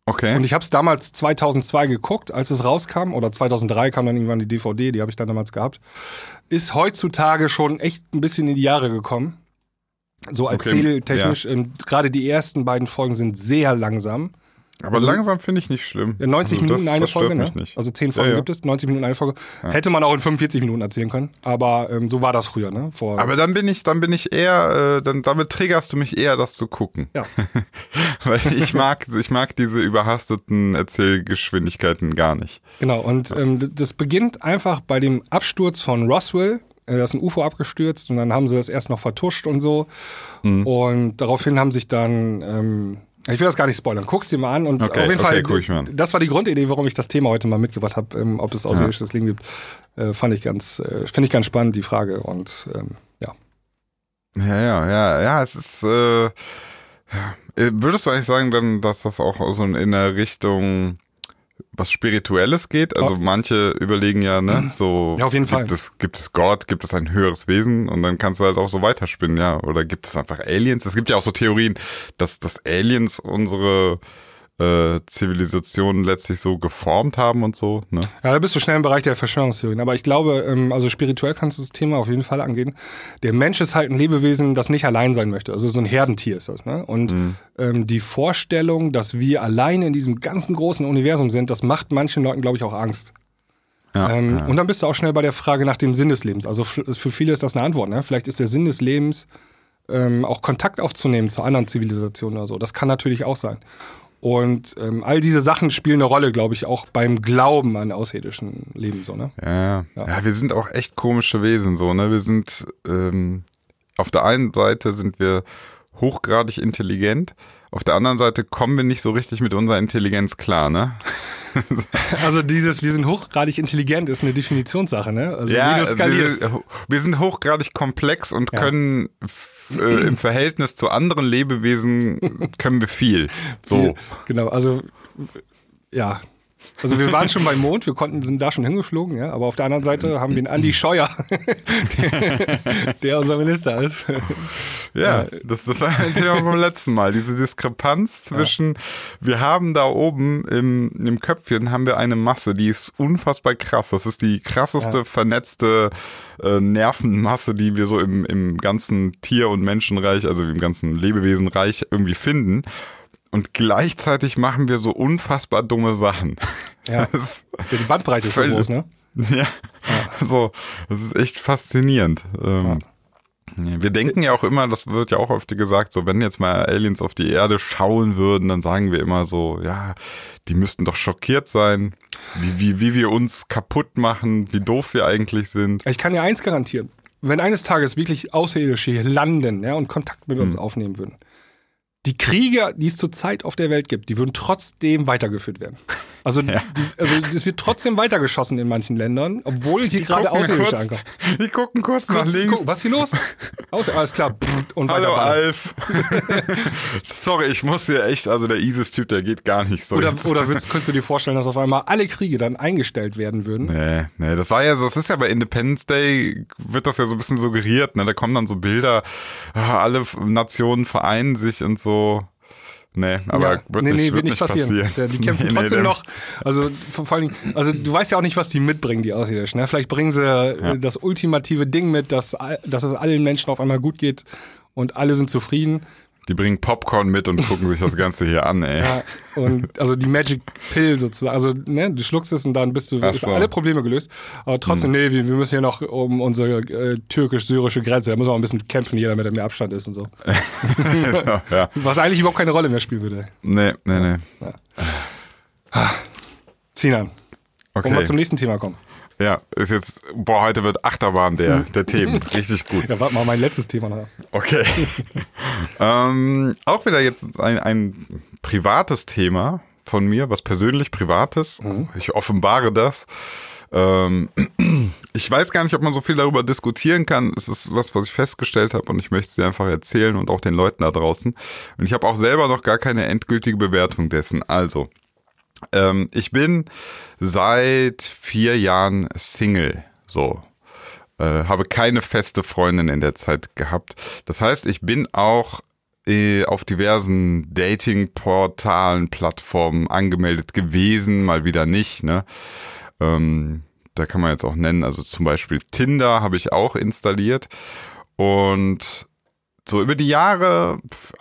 Okay. Und ich habe es damals 2002 geguckt, als es rauskam, oder 2003 kam dann irgendwann die DVD, die habe ich dann damals gehabt. Ist heutzutage schon echt ein bisschen in die Jahre gekommen. So Okay, erzähltechnisch. Ähm, Gerade die ersten beiden Folgen sind sehr langsam. Aber also- langsam finde ich nicht schlimm. 90 Also Minuten das, eine das Folge, ne? Also 10 Folgen Ja, ja. gibt es, 90 Minuten eine Folge. Hätte man auch in 45 Minuten erzählen können. Aber ähm, so war das früher, ne? Vor, Aber dann bin ich, dann bin ich eher, äh, dann damit triggerst du mich eher, das zu gucken. ja. Weil ich mag, ich mag diese überhasteten Erzählgeschwindigkeiten gar nicht. Genau, und ähm, das beginnt einfach bei dem Absturz von Roswell. Äh, Da ist ein UFO abgestürzt und dann haben sie das erst noch vertuscht und so. Mhm. Und daraufhin haben sich dann, ähm, ich will das gar nicht spoilern, guck's dir mal an. Und Okay, auf jeden okay, Fall, an. das war die Grundidee, warum ich das Thema heute mal mitgebracht habe, ähm, ob es außerirdisches Leben gibt. Äh, fand ich ganz, äh, finde ich ganz spannend, die Frage. Und ähm, ja. Ja, ja, ja, ja, es ist, äh, ja. Äh, Würdest du eigentlich sagen dann, dass das auch so in der Richtung was Spirituelles geht? Also Ja. manche überlegen ja, ne, so. Ja, auf jeden gibt Fall. Es, gibt es Gott, gibt es ein höheres Wesen? Und dann kannst du halt auch so weiterspinnen, ja. Oder gibt es einfach Aliens? Es gibt ja auch so Theorien, dass, dass Aliens unsere äh, Zivilisation letztlich so geformt haben und so, ne? Ja, da bist du schnell im Bereich der Verschwörungstheorien. Aber ich glaube, ähm, also spirituell kannst du das Thema auf jeden Fall angehen. Der Mensch ist halt ein Lebewesen, das nicht allein sein möchte. Also so ein Herdentier ist das. Ne? Und ähm, die Vorstellung, dass wir alleine in diesem ganzen großen Universum sind, das macht manchen Leuten, glaube ich, auch Angst. Ja, Ähm, ja. Und dann bist du auch schnell bei der Frage nach dem Sinn des Lebens. Also für viele ist das eine Antwort. Ne? Vielleicht ist der Sinn des Lebens ähm, auch Kontakt aufzunehmen zu anderen Zivilisationen oder so. Das kann natürlich auch sein. Und ähm, all diese Sachen spielen eine Rolle, glaube ich, auch beim Glauben an außerirdischen Leben. So, ne? Ja, ja. wir sind auch echt komische Wesen so, ne? Wir sind ähm, auf der einen Seite sind wir hochgradig intelligent, auf der anderen Seite kommen wir nicht so richtig mit unserer Intelligenz klar, ne? Also dieses, wir sind hochgradig intelligent, ist eine Definitionssache, ne? Also wie du wir, wir sind hochgradig komplex und Ja. können äh, im Verhältnis zu anderen Lebewesen können wir viel. So. Genau, also ja. Also wir waren schon beim Mond, wir konnten, sind da schon hingeflogen, ja, aber auf der anderen Seite haben wir einen Andi Scheuer, der, der unser Minister ist. Ja, das, das war ein Thema vom letzten Mal. Diese Diskrepanz zwischen, wir haben da oben im, im Köpfchen haben wir eine Masse, die ist unfassbar krass. Das ist die krasseste Ja. vernetzte äh, Nervenmasse, die wir so im, im ganzen Tier- und Menschenreich, also im ganzen Lebewesenreich irgendwie finden. Und gleichzeitig machen wir so unfassbar dumme Sachen. Ja. Ja, die Bandbreite ist so groß, ne? ja, so, das ist echt faszinierend. Ähm, Wir denken ja auch immer, das wird ja auch oft gesagt, so wenn jetzt mal Aliens auf die Erde schauen würden, dann sagen wir immer so, ja, die müssten doch schockiert sein, wie, wie, wie wir uns kaputt machen, wie doof wir eigentlich sind. Ich kann dir eins garantieren. Wenn eines Tages wirklich Außerirdische hier landen ja, und Kontakt mit uns Hm. aufnehmen würden, die Kriege, die es zurzeit auf der Welt gibt, die würden trotzdem weitergeführt werden. Also, die, also es wird trotzdem weitergeschossen in manchen Ländern, obwohl hier gerade gucken Außerirdische kurz- ankommen. Die gucken kurz, nach Kurz links. gucken, Was ist hier los? Außer, alles klar. Und Hallo weiter. Alf. Sorry, ich muss hier echt, also der ISIS-Typ, der geht gar nicht so. Oder, jetzt. oder würdest, könntest du dir vorstellen, dass auf einmal alle Kriege dann eingestellt werden würden? Nee, nee, das war ja, das ist ja bei Independence Day, wird das ja so ein bisschen suggeriert, ne? Da kommen dann so Bilder, ah, alle Nationen vereinen sich und so. Nee, aber Ja. wird, nee, nicht, nee, wird nicht passieren. Der- Die kämpfen Nee, trotzdem noch. Also vor allen Dingen, also du weißt ja auch nicht, was die mitbringen, die Außerirdischen. Ne? Vielleicht bringen sie äh, das ultimative Ding mit, dass, dass es allen Menschen auf einmal gut geht und alle sind zufrieden. Die bringen Popcorn mit und gucken sich das Ganze hier an, ey. Ja, und also die Magic Pill sozusagen. Also ne, du schluckst es und dann bist du so. Hm. alle Probleme gelöst. Aber trotzdem, nee, wir, wir müssen hier noch um unsere äh, türkisch-syrische Grenze, da müssen wir auch ein bisschen kämpfen, jeder mit mehr Abstand ist und so. ja. Was eigentlich überhaupt keine Rolle mehr spielen würde. Nee, nee, nee. Sinan, wollen wir Okay. zum nächsten Thema kommen? Ja, ist jetzt, boah, heute wird Achterbahn der, der Themen. Richtig gut. Ja, warte mal, mein letztes Thema noch. Okay. ähm, auch wieder jetzt ein, ein privates Thema von mir, was persönlich Privates. Ich offenbare das. Ähm, ich weiß gar nicht, ob man so viel darüber diskutieren kann. Es ist was, was ich festgestellt habe und ich möchte es dir einfach erzählen und auch den Leuten da draußen. Und ich habe auch selber noch gar keine endgültige Bewertung dessen. Also, ähm, ich bin seit vier Jahren Single. So. Äh, habe keine feste Freundin in der Zeit gehabt. Das heißt, ich bin auch äh, auf diversen Dating-Portalen, Plattformen angemeldet gewesen, mal wieder nicht. Ne? Ähm, da kann man jetzt auch nennen, also zum Beispiel Tinder habe ich auch installiert. Und so über die Jahre pf,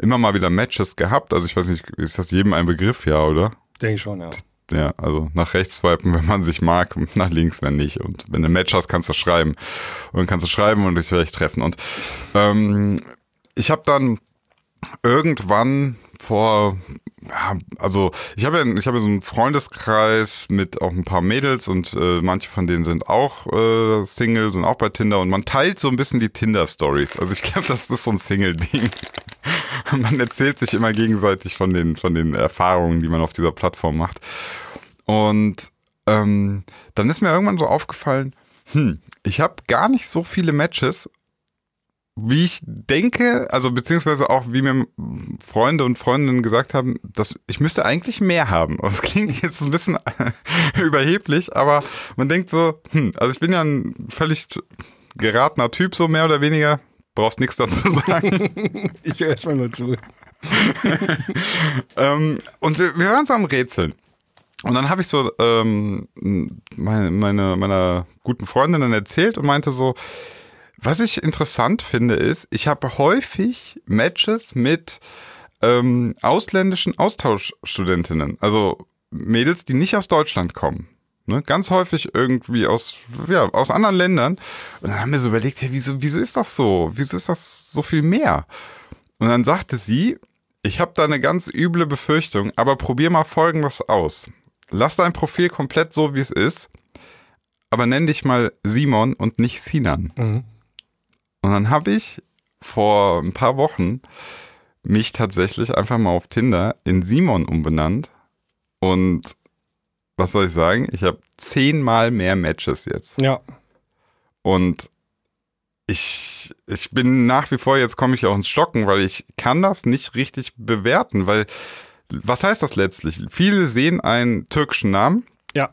immer mal wieder Matches gehabt. Also ich weiß nicht, ist das jedem ein Begriff, ja, oder? Denke ich schon, ja. Ja, also nach rechts swipen, wenn man sich mag, nach links, wenn nicht. Und wenn du ein Match hast, kannst du schreiben. Und kannst du schreiben und dich vielleicht treffen. Und ähm, ich habe dann irgendwann vor, also ich habe ja, ich habe ja so einen Freundeskreis mit auch ein paar Mädels und äh, manche von denen sind auch äh, Single, sind auch bei Tinder und man teilt so ein bisschen die Tinder-Stories. Also ich glaube, das ist so ein Single-Ding. man erzählt sich immer gegenseitig von den, von den Erfahrungen, die man auf dieser Plattform macht. Und ähm, dann ist mir irgendwann so aufgefallen, hm, ich habe gar nicht so viele Matches, wie ich denke, also beziehungsweise auch wie mir Freunde und Freundinnen gesagt haben, dass ich müsste eigentlich mehr haben. Das klingt jetzt ein bisschen überheblich, aber man denkt so, hm, also ich bin ja ein völlig geratener Typ, so mehr oder weniger. Brauchst nichts dazu sagen. Ich höre erstmal nur zu. ähm, und wir, wir hören so am Rätseln. Und dann habe ich so ähm, meine, meine, meiner guten Freundin dann erzählt und meinte so, was ich interessant finde ist, ich habe häufig Matches mit ähm, ausländischen Austauschstudentinnen, also Mädels, die nicht aus Deutschland kommen. Ne? Ganz häufig irgendwie aus, ja, aus anderen Ländern. Und dann haben wir so überlegt, hey, wieso, wieso ist das so? Wieso ist das so viel mehr? Und dann sagte sie, ich habe da eine ganz üble Befürchtung, aber probier mal Folgendes aus. Lass dein Profil komplett so, wie es ist, aber nenn dich mal Simon und nicht Sinan. Mhm. Und dann habe ich vor ein paar Wochen mich tatsächlich einfach mal auf Tinder in Simon umbenannt. Und was soll ich sagen? Ich habe zehnmal mehr Matches jetzt. Ja. Und ich, ich bin nach wie vor, jetzt komme ich auch ins Stocken, weil ich kann das nicht richtig bewerten, weil was heißt das letztlich? Viele sehen einen türkischen Namen Ja.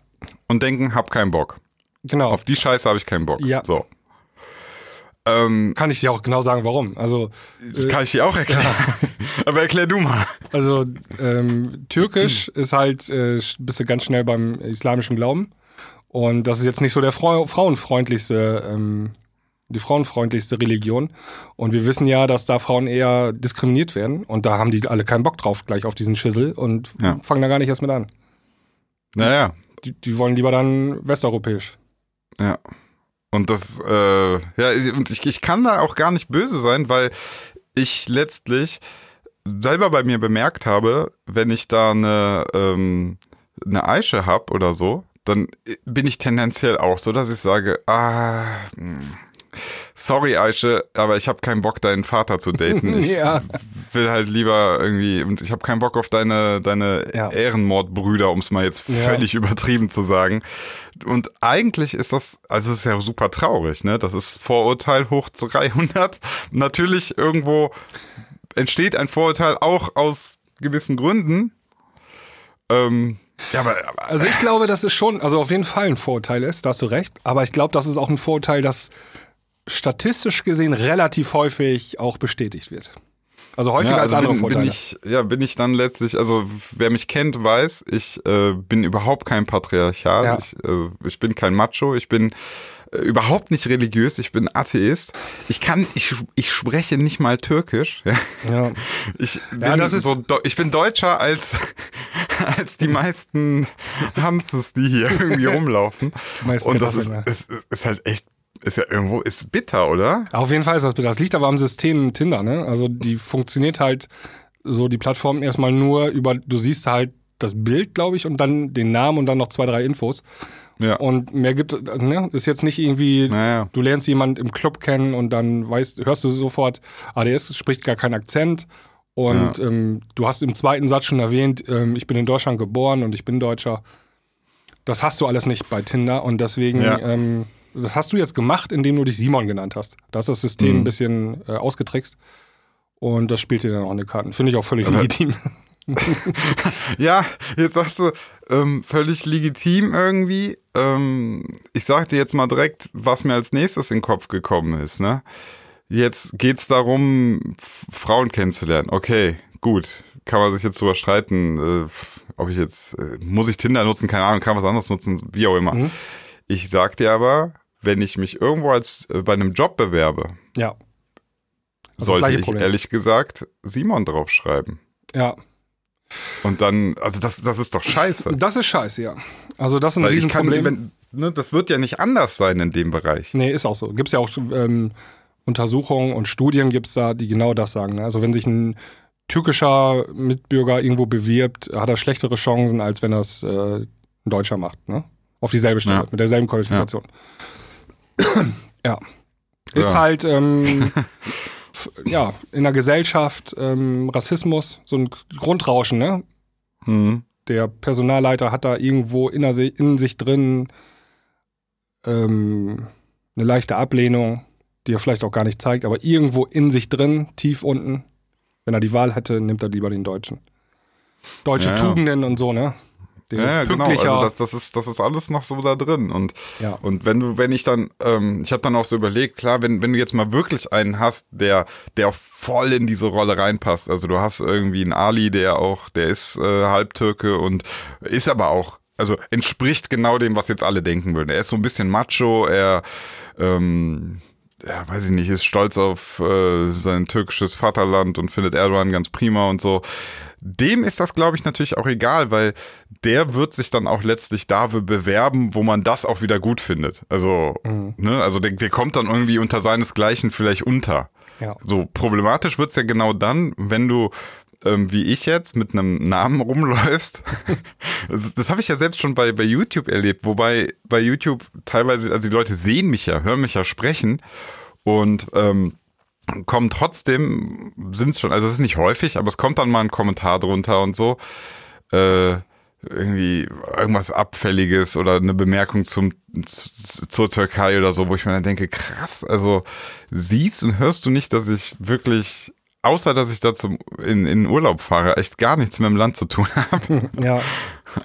und denken, hab keinen Bock. Genau. Auf die Scheiße habe ich keinen Bock. Ja. So. Ähm, Kann ich dir auch genau sagen, warum. Also, das kann ich dir auch erklären. Aber erklär du mal. also ähm, Türkisch ist halt, äh, bist du ganz schnell beim islamischen Glauben. Und das ist jetzt nicht so der Frau, frauenfreundlichste, ähm, die frauenfreundlichste Religion. Und wir wissen ja, dass da Frauen eher diskriminiert werden. Und da haben die alle keinen Bock drauf, gleich auf diesen Schissel und Ja. fangen da gar nicht erst mit an. Naja, Die, die wollen lieber dann westeuropäisch. ja. Und das, äh, ja, und ich, ich kann da auch gar nicht böse sein, weil ich letztlich selber bei mir bemerkt habe, wenn ich da eine, ähm, eine Eiche hab oder so, dann bin ich tendenziell auch so, dass ich sage, ah, hm, sorry Eiche, aber ich habe keinen Bock, deinen Vater zu daten. Ich Ja. will halt lieber irgendwie, und ich habe keinen Bock auf deine, deine Ja. Ehrenmordbrüder, um es mal jetzt Ja. völlig übertrieben zu sagen. Und eigentlich ist das, also es ist ja super traurig, ne? Das ist Vorurteil hoch 300. Natürlich irgendwo entsteht ein Vorurteil auch aus gewissen Gründen. Ähm, ja, aber, aber Also ich glaube, dass es schon, also auf jeden Fall ein Vorurteil ist, da hast du recht. Aber ich glaube, das ist auch ein Vorurteil, das statistisch gesehen relativ häufig auch bestätigt wird. Also häufiger Ja, als also andere bin, Vorteile. bin ich, ja, bin ich dann letztlich, also wer mich kennt, weiß, ich äh, bin überhaupt kein Patriarchal, Ja. ich, äh, ich bin kein Macho, ich bin äh, überhaupt nicht religiös, ich bin Atheist. Ich kann, ich, ich spreche nicht mal Türkisch. Ja. ja. Ich bin, Ja, das ist- so, ich bin deutscher als, als die meisten Hanses, die hier irgendwie rumlaufen. Die meisten Und das ist, ist, ist halt echt, ist ja irgendwo, ist bitter, oder? Auf jeden Fall ist das bitter. Das liegt aber am System Tinder, ne? Also die funktioniert halt so die Plattform erstmal nur über, du siehst halt das Bild, glaube ich, und dann den Namen und dann noch zwei, drei Infos. Ja. Und mehr gibt, ne? Ist jetzt nicht irgendwie, Naja. du lernst jemand im Club kennen und dann weißt, hörst du sofort, ADS spricht gar keinen Akzent. Und ähm, du hast im zweiten Satz schon erwähnt, ähm, ich bin in Deutschland geboren und ich bin Deutscher. Das hast du alles nicht bei Tinder und deswegen, Ja. ähm, das hast du jetzt gemacht, indem du dich Simon genannt hast. Da hast das System Mhm. ein bisschen äh, ausgetrickst und das spielt dir dann auch in die Karten. Finde ich auch völlig legitim. Ja, jetzt sagst du, ähm, völlig legitim irgendwie. Ähm, ich sag dir jetzt mal direkt, was mir als nächstes in den Kopf gekommen ist. Ne? Jetzt geht's darum, Frauen kennenzulernen. Okay, gut. Kann man sich jetzt drüber streiten, äh, ob ich jetzt, äh, muss ich Tinder nutzen, keine Ahnung, kann was anderes nutzen, wie auch immer. Mhm. Ich sag dir aber, wenn ich mich irgendwo als äh, bei einem Job bewerbe, ja. Sollte ich Problem. ehrlich gesagt Simon draufschreiben. Ja. Und dann, also das, das ist doch scheiße. Das ist scheiße, ja. Also das ist ein Weil ich kann, Riesenproblem. wenn, ne, das wird ja nicht anders sein in dem Bereich. Nee, ist auch so. Gibt es ja auch ähm, Untersuchungen und Studien gibt's da, die genau das sagen. Ne? Also wenn sich ein türkischer Mitbürger irgendwo bewirbt, hat er schlechtere Chancen, als wenn das äh, ein Deutscher macht. Ne? Auf dieselbe Stelle, Ja. mit derselben Qualifikation. Ja. Ist Ja. halt, ähm, ja, in der Gesellschaft ähm, Rassismus, so ein Grundrauschen, ne? Hm. der Personalleiter hat da irgendwo in, der, Si- in sich drin ähm, eine leichte Ablehnung, die er vielleicht auch gar nicht zeigt, aber irgendwo in sich drin, tief unten, wenn er die Wahl hätte, nimmt er lieber den Deutschen. Deutsche Ja, ja. Tugenden und so, ne? Der Ja, ist genau. pünktlicher. Also das, das, ist, das ist alles noch so da drin. Und, Ja. und wenn du, wenn ich dann, ähm, ich habe dann auch so überlegt, klar, wenn, wenn du jetzt mal wirklich einen hast, der, der voll in diese Rolle reinpasst. Also du hast irgendwie einen Ali, der auch, der ist äh, Halbtürke und ist aber auch, also entspricht genau dem, was jetzt alle denken würden. Er ist so ein bisschen macho, er ähm, ja, weiß ich nicht, ist stolz auf äh, sein türkisches Vaterland und findet Erdogan ganz prima und so. Dem ist das, glaube ich, natürlich auch egal, weil der wird sich dann auch letztlich da bewerben, wo man das auch wieder gut findet. Also, ne, also der, der kommt dann irgendwie unter seinesgleichen vielleicht unter. Ja. So problematisch wird's ja genau dann, wenn du ähm, wie ich jetzt mit einem Namen rumläufst. das das habe ich ja selbst schon bei, bei YouTube erlebt, wobei bei YouTube teilweise, also die Leute sehen mich ja, hören mich ja sprechen und ähm, kommen trotzdem, sind schon, also es ist nicht häufig, aber es kommt dann mal ein Kommentar drunter und so. Äh, irgendwie irgendwas Abfälliges oder eine Bemerkung zum, zur Türkei oder so, wo ich mir dann denke, krass, also siehst und hörst du nicht, dass ich wirklich, außer dass ich da zum, in, in Urlaub fahre, echt gar nichts mit dem Land zu tun habe. ja,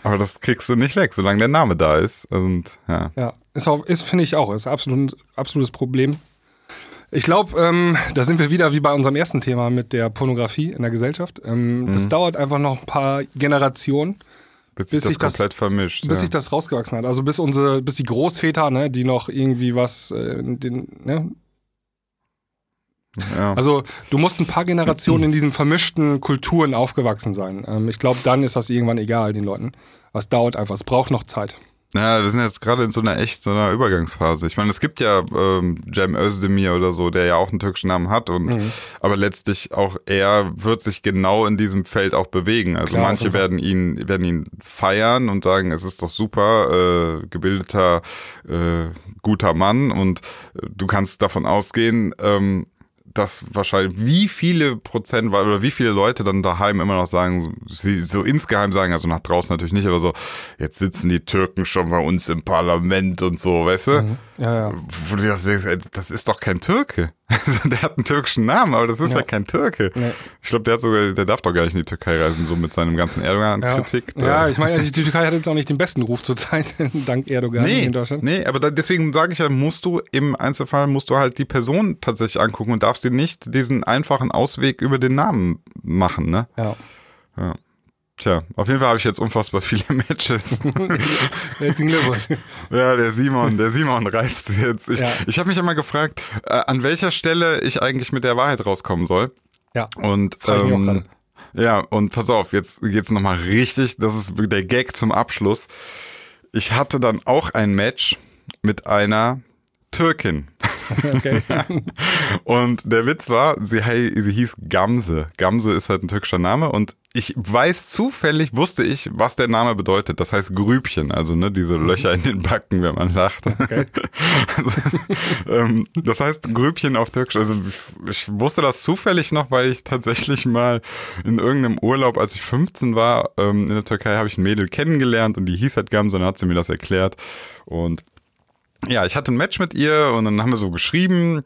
Aber das kriegst du nicht weg, solange der Name da ist. Und ja. ja. Ist, auch- ist finde ich auch, ist absolut absolutes Problem. Ich glaube, ähm, da sind wir wieder wie bei unserem ersten Thema mit der Pornografie in der Gesellschaft. Ähm, Mhm. Das dauert einfach noch ein paar Generationen, Bis sich Bis das sich das- komplett vermischt. bis ja. sich das rausgewachsen hat. Also bis unsere, bis die Großväter, ne, die noch irgendwie was, äh, den, ne, ja. Also du musst ein paar Generationen in diesen vermischten Kulturen aufgewachsen sein. Ähm, ich glaube, dann ist das irgendwann egal den Leuten. Es dauert einfach, es braucht noch Zeit. Ja, wir sind jetzt gerade in so einer echt so einer Übergangsphase. Ich meine, es gibt ja ähm, Cem Özdemir oder so, der ja auch einen türkischen Namen hat und Mhm. aber letztlich auch er wird sich genau in diesem Feld auch bewegen. Also Klar, manche werden ihn werden ihn feiern und sagen, es ist doch super, äh, gebildeter, äh, guter Mann und äh, du kannst davon ausgehen, ähm, dass wahrscheinlich wie viele Prozent oder wie viele Leute dann daheim immer noch sagen, sie so insgeheim sagen, also nach draußen natürlich nicht, aber so, jetzt sitzen die Türken schon bei uns im Parlament und so, weißt du? Ja, ja. Wo du das denkst, ey, das ist doch kein Türke. Also der hat einen türkischen Namen, aber das ist ja, Ja. kein Türke. Nee. Ich glaube, der hat sogar, der darf doch gar nicht in die Türkei reisen, so mit seinem ganzen Erdogan-Kritik. Ja, ja ich meine, die Türkei hat jetzt auch nicht den besten Ruf zurzeit, dank Erdogan Nee, in Deutschland. nee, aber da, deswegen sage ich ja, musst du im Einzelfall, musst du halt die Person tatsächlich angucken und darfst dir nicht diesen einfachen Ausweg über den Namen machen, ne? Ja. Tja, auf jeden Fall habe ich jetzt unfassbar viele Matches. Herzlichen Glückwunsch. ja, der Simon, der Simon reißt jetzt. Ich, Ja. ich habe mich immer gefragt, äh, an welcher Stelle ich eigentlich mit der Wahrheit rauskommen soll. Ja. Und ähm, ja, und pass auf, jetzt geht's noch mal richtig, das ist der Gag zum Abschluss. Ich hatte dann auch ein Match mit einer Türkin. Okay. Und der Witz war, sie, sie hieß Gamse. Gamse ist halt ein türkischer Name und ich weiß zufällig, wusste ich, was der Name bedeutet. Das heißt Grübchen, also ne, diese Löcher in den Backen, wenn man lacht. Okay. Also, ähm, das heißt Grübchen auf Türkisch. Also ich, ich wusste das zufällig noch, weil ich tatsächlich mal in irgendeinem Urlaub, als ich 15 war, ähm, in der Türkei, habe ich ein Mädel kennengelernt und die hieß halt Gamse und dann hat sie mir das erklärt. Und ja, ich hatte ein Match mit ihr und dann haben wir so geschrieben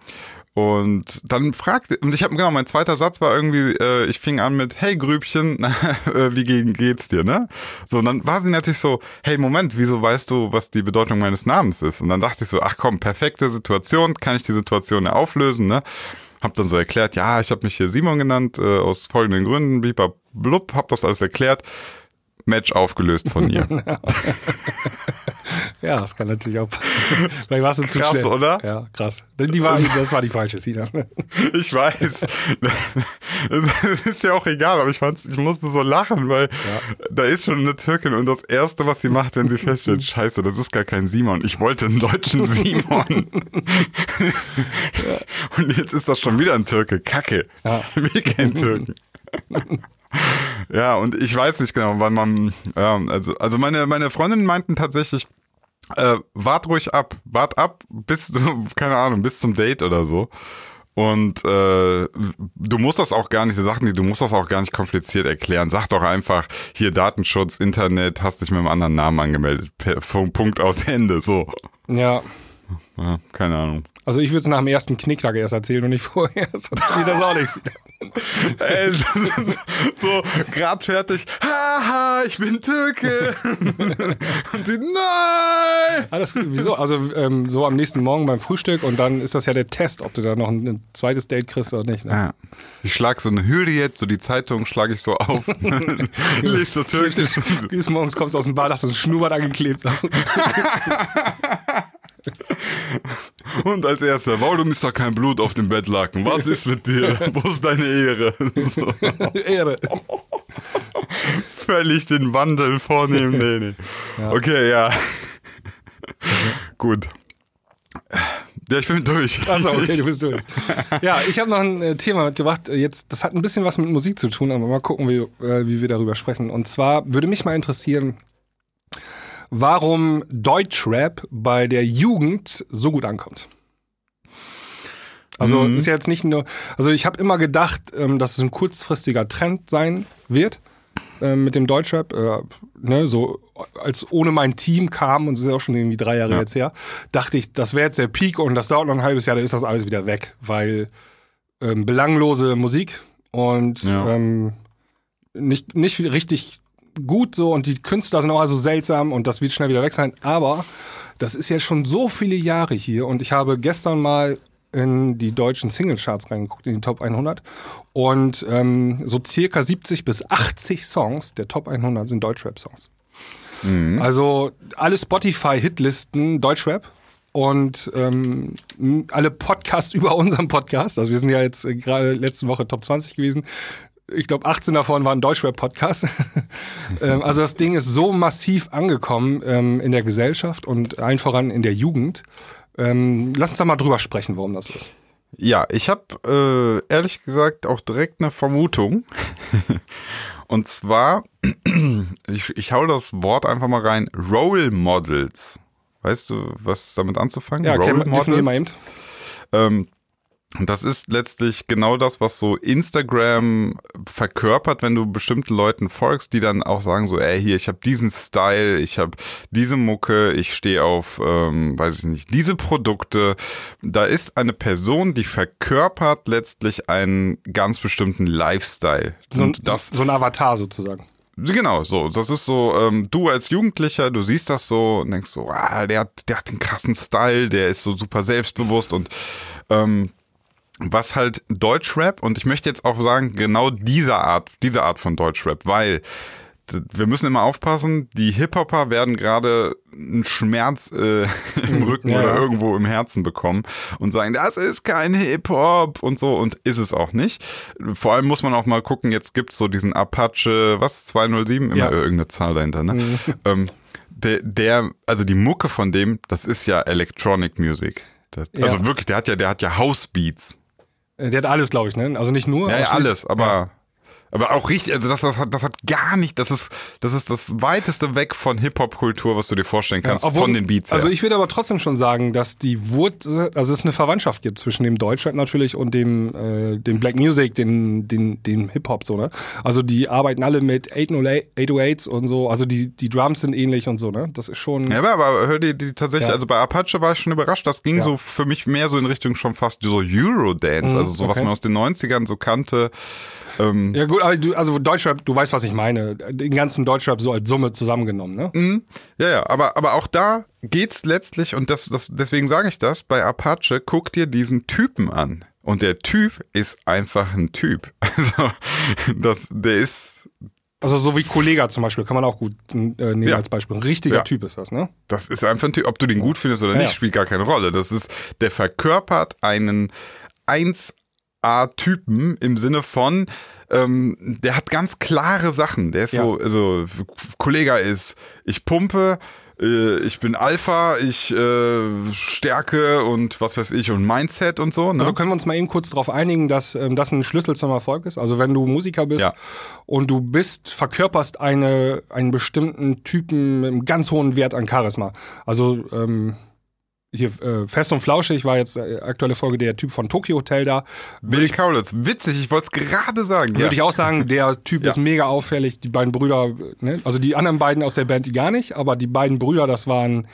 und dann fragte, und ich habe, genau, mein zweiter Satz war irgendwie, äh, ich fing an mit, hey Grübchen, äh, wie ge- geht's dir, ne? So, und dann war sie natürlich so, hey Moment, wieso weißt du, was die Bedeutung meines Namens ist? Und dann dachte ich so, ach komm, perfekte Situation, kann ich die Situation ja auflösen, ne? Hab dann so erklärt, ja, ich habe mich hier Simon genannt, äh, aus folgenden Gründen, blub, hab das alles erklärt. Match aufgelöst von ihr. Ja, das kann natürlich auch passieren. Vielleicht warst du zu Krass, schnell. oder? Ja, krass. Die war, das war die falsche Sina. Ich weiß. Es ist ja auch egal, aber ich, fand's, ich musste so lachen, weil da ist schon eine Türkin und das Erste, was sie macht, wenn sie feststellt, scheiße, das ist gar kein Simon. Ich wollte einen deutschen Simon. Und jetzt ist das schon wieder ein Türke. Kacke. Ja. Ich will keinen Türken. Ja, und ich weiß nicht genau, wann man, ja, also, also meine, meine Freundinnen meinten tatsächlich, äh, wart ruhig ab, wart ab, bis du, keine Ahnung, bis zum Date oder so. Und äh, du musst das auch gar nicht, sagten die, du musst das auch gar nicht kompliziert erklären. Sag doch einfach, hier Datenschutz, Internet, hast dich mit einem anderen Namen angemeldet. Punkt aus Ende, so. Ja. Ja, keine Ahnung. Also ich würde es nach dem ersten Knicktag erst erzählen und nicht vorher, sonst wird das auch nichts. Ey, so, grad fertig. Haha, ich bin Türke. Und sie, nein! Alles, wieso? Also ähm, so am nächsten Morgen beim Frühstück und dann ist das ja der Test, ob du da noch ein, ein zweites Date kriegst oder nicht. Ne? Ja. Ich schlag so eine Hürde jetzt, so die Zeitung schlage ich so auf. Lies so türkisch. Gehst morgens, kommst aus dem Bad, hast du einen Schnurrbart angeklebt. Und als erster, warum ist da kein Blut auf dem Bettlaken? Was ist mit dir? Wo ist deine Ehre? So, Ehre. völlig den Wandel vornehmen. Nee, nee. Okay, ja. Gut. Ja, ich bin durch. Achso, okay, du bist durch. Ja, ich habe noch ein äh, Thema mitgebracht. Jetzt, das hat ein bisschen was mit Musik zu tun, aber mal gucken, wie, äh, wie wir darüber sprechen. Und zwar würde mich mal interessieren, warum Deutschrap bei der Jugend so gut ankommt. Also ist ja jetzt nicht nur, also ich habe immer gedacht, ähm, dass es ein kurzfristiger Trend sein wird ähm, mit dem Deutschrap. Äh, ne, so als ohne mein Team kam und das ist ja auch schon irgendwie drei Jahre Ja. jetzt her, dachte ich, das wäre jetzt der Peak und das dauert noch ein halbes Jahr, dann ist das alles wieder weg, weil ähm, belanglose Musik und Ja. ähm, nicht, nicht richtig gut so und die Künstler sind auch also seltsam und das wird schnell wieder weg sein. Aber das ist jetzt schon so viele Jahre hier und ich habe gestern mal in die deutschen Singlecharts reingeguckt, in die Top 100 und ähm, so circa 70 bis 80 Songs der Top 100 sind Deutschrap-Songs. Also alle Spotify-Hitlisten Deutschrap und ähm, alle Podcasts über unseren Podcast, also wir sind ja jetzt äh, gerade letzte Woche Top 20 gewesen, ich glaube 18 davon waren Deutschrap-Podcasts. ähm, also das Ding ist so massiv angekommen ähm, in der Gesellschaft und allen voran in der Jugend. Ähm, lass uns da mal drüber sprechen, warum das ist. Ja, ich habe äh, ehrlich gesagt auch direkt eine Vermutung. und zwar, ich, ich hau das Wort einfach mal rein, Role Models. Weißt du, was damit anzufangen? Ja, Role okay, Models. Mal eben. Ähm, und das ist letztlich genau das, was so Instagram verkörpert, wenn du bestimmten Leuten folgst, die dann auch sagen so, ey, hier, ich habe diesen Style, ich habe diese Mucke, ich stehe auf, ähm, weiß ich nicht, diese Produkte. Da ist eine Person, die verkörpert letztlich einen ganz bestimmten Lifestyle. So, ein, das, so ein Avatar sozusagen. Genau, so. Das ist so, ähm, du als Jugendlicher, du siehst das so und denkst so, ah, der hat, der hat den krassen Style, der ist so super selbstbewusst und ähm, was halt Deutschrap und ich möchte jetzt auch sagen, genau diese Art, diese Art von Deutschrap, weil wir müssen immer aufpassen, die Hip-Hopper werden gerade einen Schmerz äh, im Rücken ja, oder ja. irgendwo im Herzen bekommen und sagen, das ist kein Hip-Hop und so und ist es auch nicht. Vor allem muss man auch mal gucken, jetzt gibt's so diesen Apache, was, 207, immer ja. irgendeine Zahl dahinter, ne? Mhm. Ähm, der, der, also die Mucke von dem, das ist ja Electronic Music. Das, also wirklich, der hat ja, der hat ja House Beats. Äh, der hat alles, glaube ich, ne? Also nicht nur. Ja, ja alles, aber. Aber auch richtig, also das, das, hat, das hat gar nicht, das ist, das ist das weiteste weg von Hip-Hop-Kultur, was du dir vorstellen kannst, ja, obwohl, von den Beats. Also her. Also ich würde aber trotzdem schon sagen, dass die Wurzel, also es eine Verwandtschaft gibt zwischen dem Deutschrap natürlich und dem, äh, dem Black Music, den, den, dem Hip-Hop so, ne? Also die arbeiten alle mit 808s und so, also die, die Drums sind ähnlich und so, ne? Das ist schon. Ja, aber hör dir die tatsächlich, ja. also bei Apache war ich schon überrascht, das ging ja. so für mich mehr so in Richtung schon fast so Eurodance, mhm, also so okay. was man aus den 90ern so kannte. Ähm, ja gut, du, also Deutschrap, du weißt, was ich meine. Den ganzen Deutschrap so als Summe zusammengenommen, ne? Mhm. Ja, ja, aber, aber auch da geht's letztlich, und das, das, deswegen sage ich das, bei Apache, guck dir diesen Typen an. Und der Typ ist einfach ein Typ. Also, das, der ist, also so wie Kollega zum Beispiel, kann man auch gut äh, nehmen ja. als Beispiel. Ein richtiger ja. Typ ist das, ne? Das ist einfach ein Typ. Ob du den gut findest oder ja. nicht, spielt gar keine Rolle. Das ist, der verkörpert einen 1 A-Typen im Sinne von, ähm, der hat ganz klare Sachen. Der ist ja. so, also Kollege ist, ich pumpe, äh, ich bin Alpha, ich äh, Stärke und was weiß ich und Mindset und so. Ne? Also können wir uns mal eben kurz darauf einigen, dass ähm, das ein Schlüssel zum Erfolg ist. Also wenn du Musiker bist ja. und du bist, verkörperst eine, einen bestimmten Typen mit einem ganz hohen Wert an Charisma. Also ähm, hier äh, Fest und Flauschig war jetzt äh, aktuelle Folge der Typ von Tokyo Hotel da. Billy Kaulitz, witzig, ich wollte es gerade sagen. Würde ja. ich auch sagen, der Typ ja. ist mega auffällig. Die beiden Brüder, ne? also die anderen beiden aus der Band, die gar nicht, aber die beiden Brüder, das waren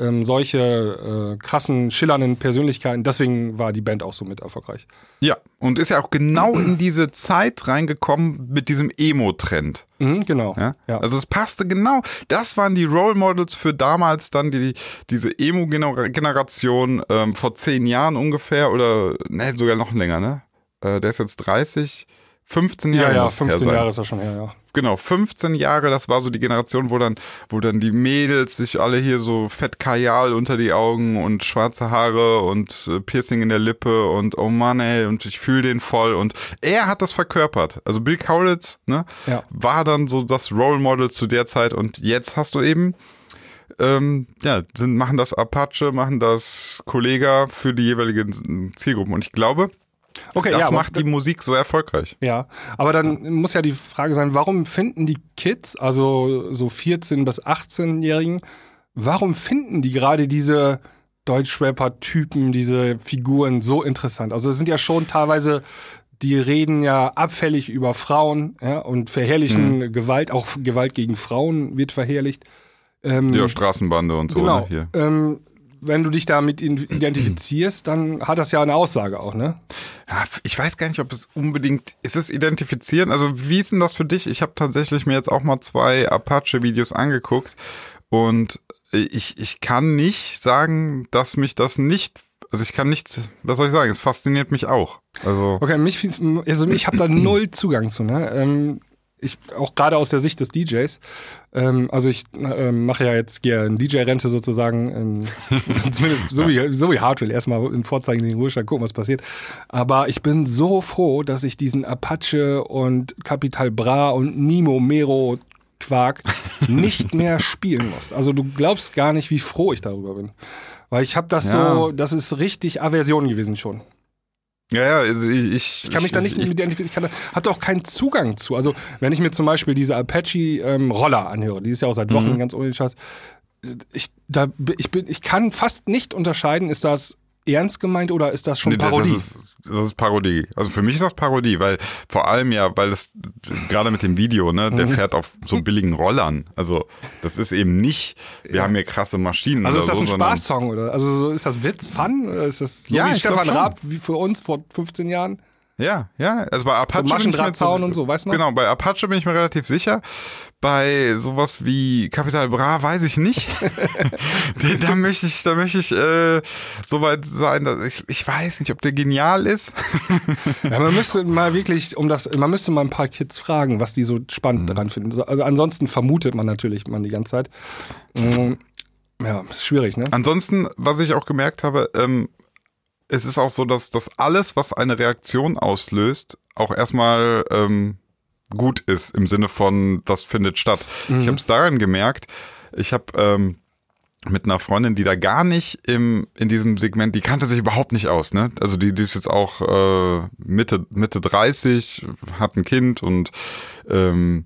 ähm, solche äh, krassen, schillernden Persönlichkeiten. Deswegen war die Band auch so mit erfolgreich. Ja, und ist ja auch genau in diese Zeit reingekommen mit diesem Emo-Trend. Mhm, genau. Ja? ja? Also es passte genau. Das waren die Role Models für damals dann die, diese Emo-Generation ähm, vor zehn Jahren ungefähr oder ne, sogar noch länger, ne? Äh, der ist jetzt 30. 15 Jahre. Ja, ja, 15 Jahre ist er schon her, ja. Genau, 15 Jahre, das war so die Generation, wo dann, wo dann die Mädels sich alle hier so fett Kajal unter die Augen und schwarze Haare und äh, Piercing in der Lippe und oh Mann, ey, und ich fühle den voll. Und er hat das verkörpert. Also Bill Kaulitz, ne, ja. war dann so das Role Model zu der Zeit und jetzt hast du eben ähm, ja, sind, machen das Apache, machen das Kollega für die jeweiligen Zielgruppen. Und ich glaube, Okay, das ja, macht die Musik so erfolgreich. Ja, aber dann muss ja die Frage sein, warum finden die Kids, also so 14 bis 18-Jährigen, warum finden die gerade diese Deutschrapper-Typen, diese Figuren so interessant? Also es sind ja schon teilweise die reden ja abfällig über Frauen ja, und verherrlichen mhm. Gewalt, auch Gewalt gegen Frauen wird verherrlicht. Ähm, ja, Straßenbande und so. Genau. Ne, hier. Ähm, wenn du dich damit identifizierst, dann hat das ja eine Aussage auch, ne? Ja, ich weiß gar nicht, ob es unbedingt ist es identifizieren. Also wie ist denn das für dich? Ich habe tatsächlich mir jetzt auch mal zwei Apache-Videos angeguckt und ich, ich kann nicht sagen, dass mich das nicht also ich kann nichts, was soll ich sagen, es fasziniert mich auch. Also okay, mich also ich habe da null Zugang zu. Ne? Ähm, ich auch gerade aus der Sicht des DJs, ähm, also ich äh, mache ja jetzt hier eine DJ-Rente sozusagen, ähm, zumindest so wie, so wie Hardwell, erstmal in Vorzeigen den Ruhestand gucken, was passiert. Aber ich bin so froh, dass ich diesen Apache und Capital Bra und Nimo Mero Quark nicht mehr spielen muss. Also du glaubst gar nicht, wie froh ich darüber bin. Weil ich habe das Ja. so, das ist richtig Aversion gewesen schon. Ja, ja, also ich, ich, Ich kann mich da nicht mit identifizieren, ich kann da, hab da auch keinen Zugang zu. Also, wenn ich mir zum Beispiel diese Apache ähm, Roller anhöre, die ist ja auch seit Wochen ganz ohne Scheiß, ich, da, ich, bin, ich kann fast nicht unterscheiden, ist das ernst gemeint oder ist das schon Nee, Parodie? Das ist, das ist Parodie. Also für mich ist das Parodie, weil vor allem ja, weil das gerade mit dem Video, ne, Mhm. der fährt auf so billigen Rollern. Also das ist eben nicht, wir haben hier krasse Maschinen. also ist das so, ein Spaßsong oder? Also so, ist das Witz, Fun? Oder ist das so Ja, wie Stefan. Raab wie für uns vor 15 Jahren? Ja, ja. Also bei Apache. So bin ich mir Maschendrahtzaun und so, weißt du noch? Genau, bei Apache bin ich mir relativ sicher. Bei sowas wie Capital Bra weiß ich nicht. Da möchte ich, da möchte ich äh, so weit sein, dass ich, ich weiß nicht, ob der genial ist. Ja, man müsste mal wirklich, um das, man müsste mal ein paar Kids fragen, was die so Mhm. spannend daran finden. So, Also ansonsten vermutet man natürlich man die ganze Zeit. Mm, Ja, ist schwierig, ne? Ansonsten, was ich auch gemerkt habe, ähm, es ist auch so, dass das alles, was eine Reaktion auslöst, auch erstmal ähm, gut ist im Sinne von, das findet statt. Ich habe es daran gemerkt. Ich habe ähm, mit einer Freundin, die da gar nicht im in diesem Segment, die kannte sich überhaupt nicht aus, ne? Also die, die ist jetzt auch äh, Mitte Mitte 30, hat ein Kind und ähm,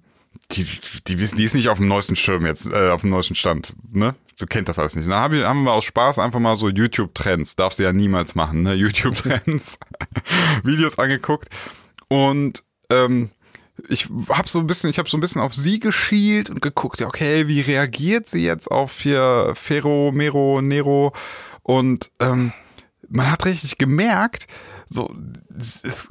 die, die wissen, die ist nicht auf dem neuesten Schirm jetzt, äh, auf dem neuesten Stand, ne? Du kennt das alles nicht. Dann haben wir, aus Spaß einfach mal so YouTube-Trends, darf sie ja niemals machen, ne? YouTube-Trends, Videos angeguckt und ähm, ich habe so ein bisschen, ich habe so ein bisschen auf sie geschielt und geguckt, ja, okay, wie reagiert sie jetzt auf hier Ferro, Mero, Nero und ähm, man hat richtig gemerkt, so es,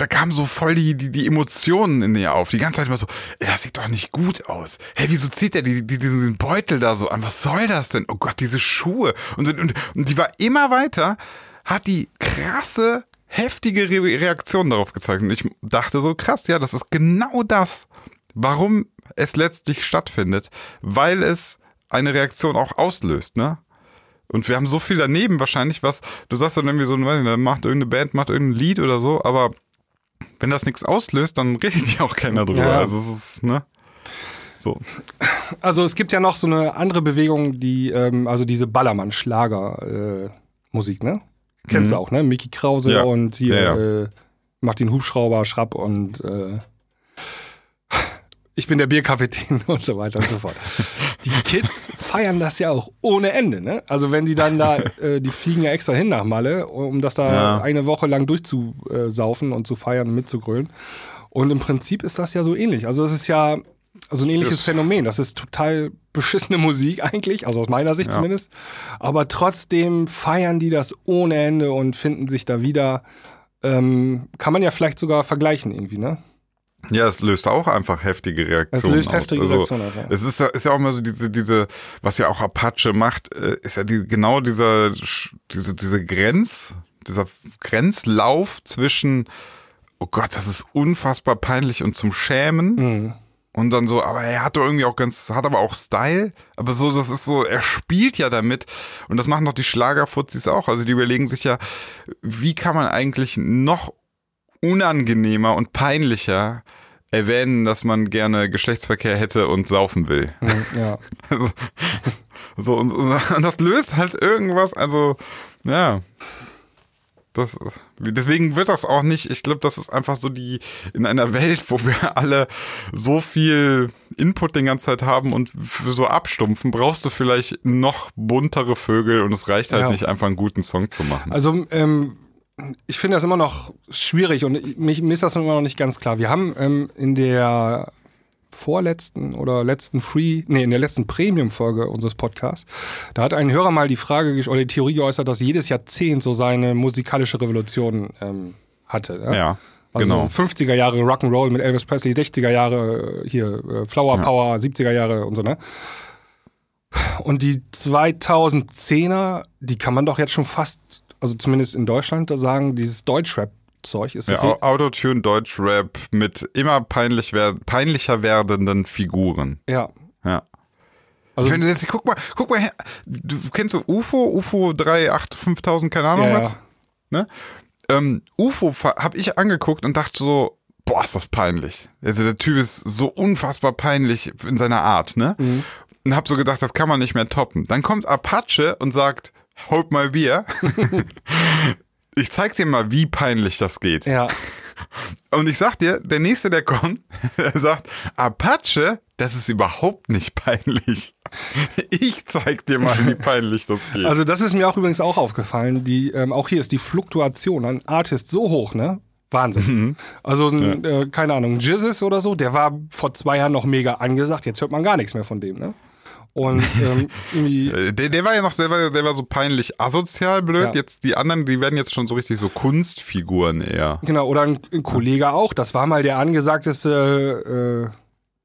da kamen so voll die, die, die Emotionen in ihr auf. Die ganze Zeit immer so, das sieht doch nicht gut aus. Hey, wieso zieht er die, die, diesen Beutel da so an? Was soll das denn? Oh Gott, diese Schuhe. Und, und, und die war immer weiter, hat die krasse, heftige Re Reaktion darauf gezeigt. Und ich dachte so, krass, ja, das ist genau das, warum es letztlich stattfindet. Weil es eine Reaktion auch auslöst, ne? Und wir haben so viel daneben wahrscheinlich, was, du sagst dann irgendwie so, macht irgendeine Band, macht irgendein Lied oder so, aber wenn das nichts auslöst, dann redet ja auch keiner drüber. Ja. Also es ist, ne? So. Also es gibt ja noch so eine andere Bewegung, die, ähm, also diese Ballermann-Schlager-Musik, ne? Kennst du auch, ne? Mickey Krause Mhm. Ja. und hier Ja, ja. Äh, Martin Hubschrauber, Schrapp und äh, ich bin der Bierkapitän und so weiter und so fort. Die Kids feiern das ja auch ohne Ende, ne? Also wenn die dann da, äh, die fliegen ja extra hin nach Malle, um das da Ja. eine Woche lang durchzusaufen und zu feiern und mitzugrölen. Und im Prinzip ist das ja so ähnlich. Also es ist ja so ein ähnliches Das- Phänomen. Das ist total beschissene Musik eigentlich, also aus meiner Sicht Ja. zumindest. Aber trotzdem feiern die das ohne Ende und finden sich da wieder. Ähm, kann man ja vielleicht sogar vergleichen irgendwie, ne? Ja, es löst auch einfach heftige Es Reaktionen löst aus. heftige also, Reaktionen. Ja. Es ist ja, ist ja auch immer so diese, diese, was ja auch Apache macht, äh, ist ja die, genau dieser, diese, diese Grenz, dieser Grenzlauf zwischen, oh Gott, das ist unfassbar peinlich und zum Schämen. Mhm. Und dann so, aber er hat doch irgendwie auch ganz, hat aber auch Style. Aber so, das ist so, er spielt ja damit. Und das machen doch die Schlagerfuzis auch. Also die überlegen sich ja, wie kann man eigentlich noch unangenehmer und peinlicher erwähnen, dass man gerne Geschlechtsverkehr hätte und saufen will. Ja. Also, so, und, und das löst halt irgendwas, also, ja. Das, deswegen wird das auch nicht, ich glaube, das ist einfach so die, in einer Welt, wo wir alle so viel Input den ganze Zeit haben und für so abstumpfen, brauchst du vielleicht noch buntere Vögel und es reicht halt Ja. nicht, einfach einen guten Song zu machen. Also, ähm, ich finde das immer noch schwierig und mich, mir ist das immer noch nicht ganz klar. Wir haben ähm, in der vorletzten oder letzten Free, nee, in der letzten Premium-Folge unseres Podcasts, da hat ein Hörer mal die Frage oder die Theorie geäußert, dass jedes Jahrzehnt so seine musikalische Revolution ähm, hatte. Ja? ja, Also genau. 50er Jahre Rock'n'Roll mit Elvis Presley, 60er Jahre äh, hier äh, Flower Ja. Power, 70er Jahre und so, ne? Und die 2010er, die kann man doch jetzt schon fast, also zumindest in Deutschland, da sagen, dieses Deutschrap Zeug ist Ja, okay. Au- Autotune, Deutschrap mit immer peinlich wer peinlicher werdenden Figuren. Ja. Ja. Also, ich meine, jetzt, guck mal, guck mal her. Du kennst so UFO, UFO 385 5000, keine Ahnung ja, was? ja. Ne? Ähm, UFO habe ich angeguckt und dachte so, boah, ist das peinlich. Also der Typ ist so unfassbar peinlich in seiner Art, ne? Mhm. Und hab so gedacht, das kann man nicht mehr toppen. Dann kommt Apache und sagt, hold my beer. ich zeig dir mal, wie peinlich das geht. ja. Und ich sag dir, der nächste, der kommt, der sagt, Apache, das ist überhaupt nicht peinlich. Ich zeig dir mal, wie peinlich das geht. Also das ist mir auch übrigens auch aufgefallen. Die, ähm, auch hier ist die Fluktuation an Artists so hoch, ne? Wahnsinn. Mhm. Also, ein, äh, keine Ahnung, Jizzes oder so, der war vor zwei Jahren noch mega angesagt. Jetzt hört man gar nichts mehr von dem, ne? Und ähm, irgendwie, Äh, Der, der war ja noch, der war, der war so peinlich asozial blöd. Ja. Jetzt die anderen, die werden jetzt schon so richtig so Kunstfiguren eher. genau, oder ein, ein Kollege auch, das war mal der angesagteste äh,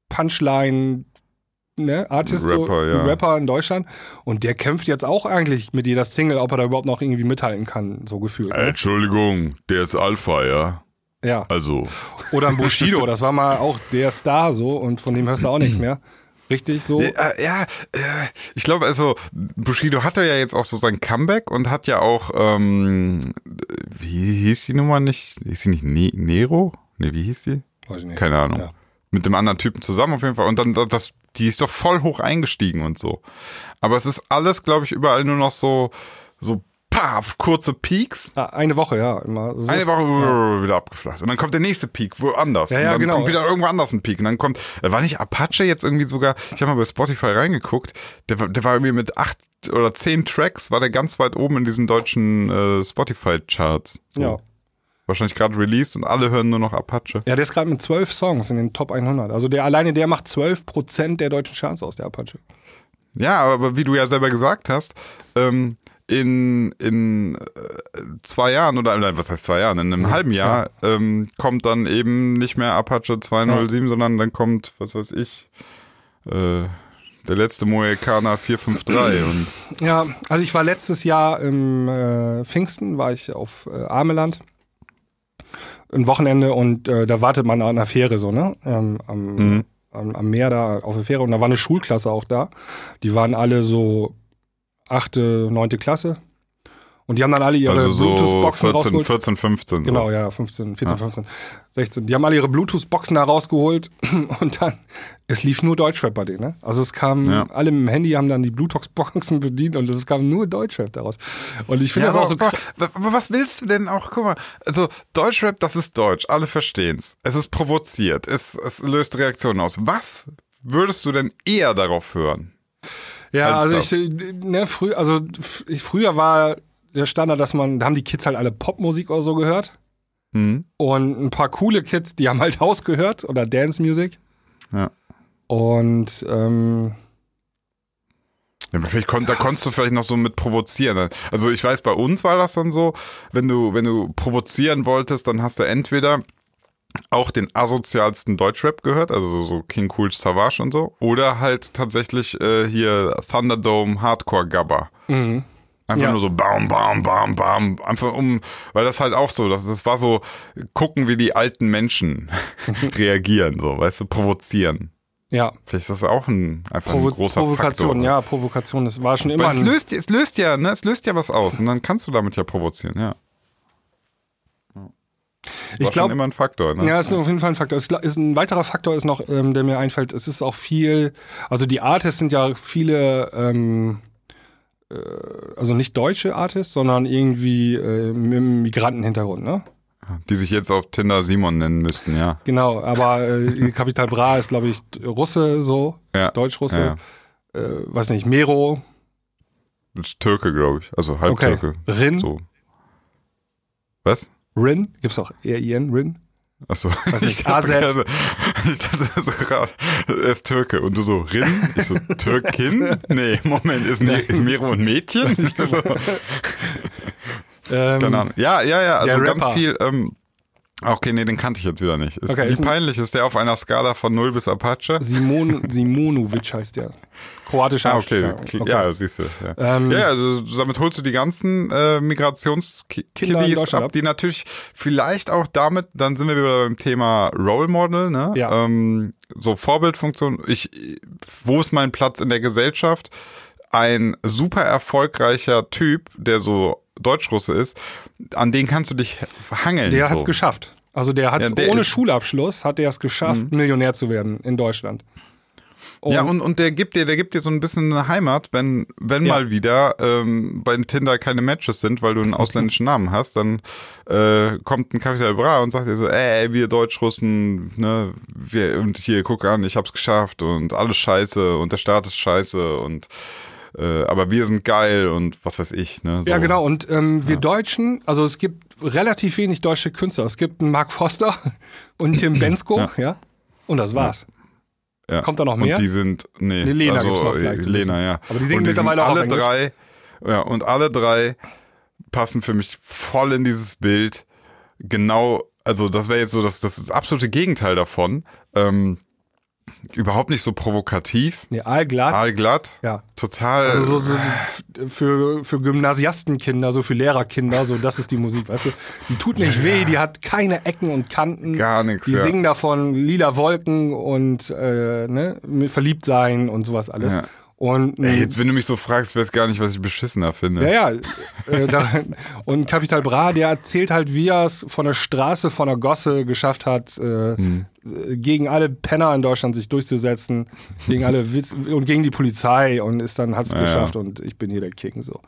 Punchline. Ne, Artist, so, Rapper, ja. Rapper in Deutschland. Und der kämpft jetzt auch eigentlich mit jeder Single, ob er da überhaupt noch irgendwie mithalten kann, so gefühlt. Ne? Entschuldigung, der ist Alpha, ja. Ja. Also. Oder ein Bushido, das war mal auch der Star so und von dem hörst du auch nichts mehr. Richtig so? Äh, ja, äh, ich glaube, also Bushido hatte ja jetzt auch so sein Comeback und hat ja auch, ähm, wie hieß die Nummer nicht? Hieß die nicht ne Nero? Ne, wie hieß die? Weiß ich nicht. Keine Ahnung. Ja. Mit dem anderen Typen zusammen auf jeden Fall. Und dann, das, die ist doch voll hoch eingestiegen und so. Aber es ist alles, glaube ich, überall nur noch so, so, paf, kurze Peaks. Ah, eine Woche, ja. Immer so. Eine Woche wieder abgeflacht. Und dann kommt der nächste Peak, woanders. Ja, und ja, dann genau. kommt wieder irgendwo anders ein Peak. Und dann kommt, äh, war nicht Apache jetzt irgendwie sogar, ich habe mal bei Spotify reingeguckt, der, war- der war irgendwie mit acht oder zehn Tracks, war der ganz weit oben in diesen deutschen äh, Spotify-Charts. So. ja. Wahrscheinlich gerade released und alle hören nur noch Apache. ja, der ist gerade mit zwölf Songs in den Top 100. Also der alleine, der macht 12% der deutschen Charts aus, der Apache. Ja, aber, aber wie du ja selber gesagt hast, ähm, in, in äh, zwei Jahren oder nein, was heißt zwei Jahren, in einem halben Jahr ähm, kommt dann eben nicht mehr Apache 207, sondern dann kommt, was weiß ich, äh, der letzte Mohikaner 453 und Ja, also ich war letztes Jahr im äh, Pfingsten, war ich auf äh, Ameland. Ein Wochenende und äh, da wartet man an der Fähre so, ne? Ähm, am, Mhm. am, am Meer da auf der Fähre und da war eine Schulklasse auch da. Die waren alle so achte, neunte Klasse. Und die haben dann alle ihre also so Bluetooth-Boxen 14, rausgeholt. 14, 15. So. Genau, ja, 15, 14, 15, 16. Die haben alle ihre Bluetooth-Boxen da rausgeholt und dann, es lief nur Deutschrap bei denen, ne? Also es kam, Ja. alle dem Handy haben dann die Bluetooth-Boxen bedient und es kam nur Deutschrap daraus. Und ich finde Ja, das auch so aber, aber was willst du denn auch? Guck mal, also Deutschrap, das ist Deutsch, alle verstehen's. Es ist provoziert, es, es löst Reaktionen aus. Was würdest du denn eher darauf hören? Ja, als also ich, ne, früh, also ich, früher war der Standard, dass man, da haben die Kids halt alle Popmusik oder so gehört. Hm? Und ein paar coole Kids, die haben halt House gehört oder Dance Music. Ja. Und ähm, Ja, vielleicht kon da konntest du vielleicht noch so mit provozieren. Also ich weiß, bei uns war das dann so, wenn du, wenn du provozieren wolltest, dann hast du entweder auch den asozialsten Deutschrap gehört, also so- King Cool Savage und so, oder halt tatsächlich äh, hier Thunderdome Hardcore Gabber. mhm. Einfach Ja. nur so bam, bam, bam, bam. Einfach um, weil das halt auch so, das, das war so, gucken, wie die alten Menschen reagieren, so, weißt du, provozieren. ja, Vielleicht ist das auch ein, einfach Provo ein großer Provokation, Faktor. ja, Provokation, das war schon immer Aber es löst, es löst ja, ne, es löst ja was aus und dann kannst du damit ja provozieren, ja. Ich glaube, immer ein Faktor, ne? Ja, ist auf jeden Fall ein Faktor. Gla- ist ein weiterer Faktor ist noch, ähm, der mir einfällt. Es ist auch viel, also die Artists sind ja viele, ähm, äh, also nicht deutsche Artists, sondern irgendwie äh, mit einem Migrantenhintergrund, ne? Die sich jetzt auf Tinder Simon nennen müssten, ja. Genau, aber äh, Kapital Bra ist, glaube ich, Russe, so, Ja. Deutsch-Russe. Ja, Äh, weiß nicht, Mero, ist Türke, glaube ich. Also halb okay. Rin, So. Was? Rin, gibt's auch R-I-N, Rin? Achso. Weiß nicht, ich dachte, AZ. gerade- ich dachte so gerade, er ist Türke. Und du so, Rin? Ich so, Türkin? Nee, Moment, ist, Ne- ist Miro ein Mädchen? So, Ähm, Keine Ahnung. Ja, ja, ja, also ganz viel, ähm, Okay, nee, den kannte ich jetzt wieder nicht. Ist, Okay, wie ist ein- peinlich ist der auf einer Skala von 0 bis Apache? Simon, Simonovic heißt der. Kroatischer Ah, okay. Abstammung. Ja, siehst du. Ja, Ähm, ja also damit holst du die ganzen äh, Migrationskiddies ab, ab. die natürlich vielleicht auch damit, dann sind wir wieder beim Thema Role Model, ne? Ja. Ähm, so Vorbildfunktion. Ich, wo ist mein Platz in der Gesellschaft? Ein super erfolgreicher Typ, der so Deutschrusse ist, an den kannst du dich hangeln. Der so. hat's geschafft. Also der hat Ja, der ohne Mhm. Schulabschluss hat er es geschafft, Millionär zu werden in Deutschland. ja, und, und der gibt dir, der gibt dir so ein bisschen eine Heimat, wenn, wenn Ja. mal wieder ähm, bei Tinder keine Matches sind, weil du einen ausländischen Namen hast, dann äh, kommt ein Capital Bra und sagt dir so, ey, wir Deutschrussen, ne, wir, und hier, guck an, ich hab's geschafft und alles scheiße und der Staat ist scheiße und äh, aber wir sind geil und was weiß ich, ne? So. Ja, genau. Und ähm, wir Deutschen, also es gibt relativ wenig deutsche Künstler. Es gibt einen Mark Foster und Tim Bensko, ja. Und das war's. Ja. Kommt da noch mehr? Und die sind, nee, Nee, Lena also, gibt's noch vielleicht Lena, ja. Aber die singen die mittlerweile sind auch alle Englisch. drei, ja, und alle drei passen für mich voll in dieses Bild. Genau, also das wäre jetzt so das, das, das absolute Gegenteil davon. Ähm, überhaupt nicht so provokativ, Nee, allglatt. aalglatt, ja. total. Also so, so für, für Gymnasiastenkinder, so für Lehrerkinder, so das ist die Musik, weißt du? Die tut nicht weh, die hat keine Ecken und Kanten. Gar nichts, Die ja. singen davon lila Wolken und äh, ne, verliebt sein und sowas alles. Ja. Und Ey, jetzt, wenn du mich so fragst, weiß gar nicht, was ich beschissener finde. ja, ja. Äh, da, und Capital Bra, der erzählt halt, wie er es von der Straße, von der Gosse geschafft hat, äh, Hm. gegen alle Penner in Deutschland sich durchzusetzen, gegen alle Witz und gegen die Polizei und ist dann hat's Ja, geschafft und ich bin hier der King so.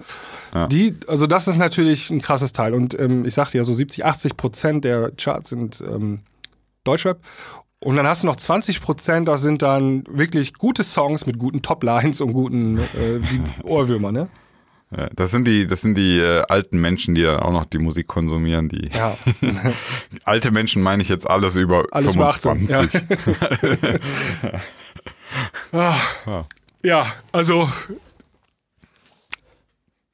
Ja. Die, also das ist natürlich ein krasses Teil und ähm, ich sagte ja so 70, 80 Prozent der Charts sind ähm, Deutschrap. Und dann hast du noch 20 Prozent, das sind dann wirklich gute Songs mit guten Toplines und guten äh, Ohrwürmer, ne? Ja, das sind die, das sind die äh, alten Menschen, die dann auch noch die Musik konsumieren. Die Ja. alte Menschen meine ich jetzt alles über Alles über 18, 25. Ja, also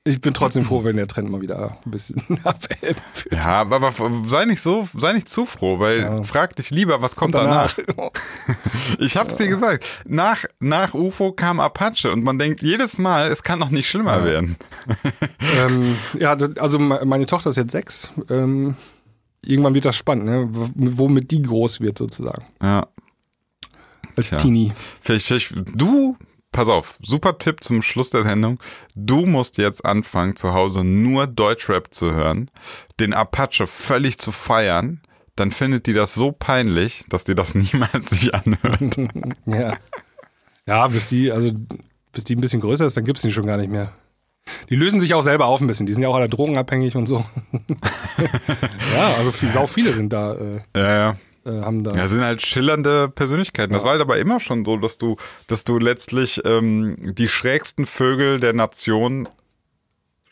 ich bin trotzdem froh, wenn der Trend mal wieder ein bisschen abhält. Ja, aber, sei nicht so, sei nicht zu froh, weil Ja. frag dich lieber, was kommt danach. Ich hab's dir gesagt. Nach, nach UFO kam Apache und man denkt jedes Mal, es kann doch nicht schlimmer werden. ähm, ja, also me- meine Tochter ist jetzt sechs. Ähm, irgendwann wird das spannend, ne? womit die groß wird sozusagen. Ja. Als Tja. Teenie. Vielleicht, vielleicht, du, pass auf, super Tipp zum Schluss der Sendung. Du musst jetzt anfangen, zu Hause nur Deutschrap zu hören, den Apache völlig zu feiern. Dann findet die das so peinlich, dass die das niemals sich anhört. Ja. Ja, bis die, also bis die ein bisschen größer ist, dann gibt's die schon gar nicht mehr. Die lösen sich auch selber auf ein bisschen. Die sind ja auch alle drogenabhängig und so. ja, also viel, sau viele sind da, äh, Ja, ja. Äh, haben da. Ja, sind halt schillernde Persönlichkeiten. Das war halt aber immer schon so, dass du, dass du letztlich ähm, die schrägsten Vögel der Nation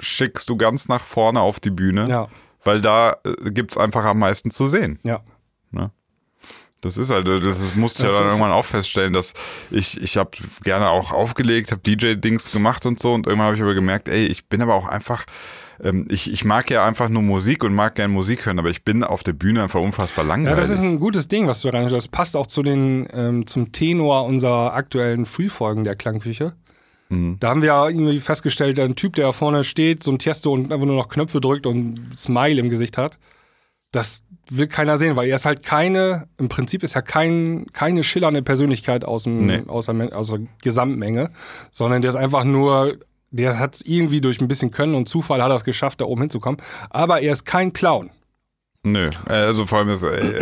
schickst du ganz nach vorne auf die Bühne, Ja, weil da äh, gibt's einfach am meisten zu sehen. ja. Das ist halt, das ist, musste ich ja Ja, dann irgendwann auch feststellen, dass ich, ich habe gerne auch aufgelegt, habe DJ-Dings gemacht und so und irgendwann habe ich aber gemerkt, ey, ich bin aber auch einfach, ähm, ich, ich mag ja einfach nur Musik und mag gerne Musik hören, aber ich bin auf der Bühne einfach unfassbar langweilig. Ja, das ist ein gutes Ding, was du rein. Das passt auch zu den ähm, zum Tenor unserer aktuellen Free-Folgen der Klangküche. Mhm. Da haben wir ja irgendwie festgestellt, ein Typ, der da vorne steht, so ein Tiesto und einfach nur noch Knöpfe drückt und Smile im Gesicht hat. Das will keiner sehen, weil er ist halt keine, im Prinzip ist er kein, keine schillernde Persönlichkeit aus, dem, Nee. aus, der, aus der Gesamtmenge, sondern der ist einfach nur, der hat es irgendwie durch ein bisschen Können und Zufall hat er es geschafft, da oben hinzukommen. Aber er ist kein Clown. Nö, also vor allem ist äh,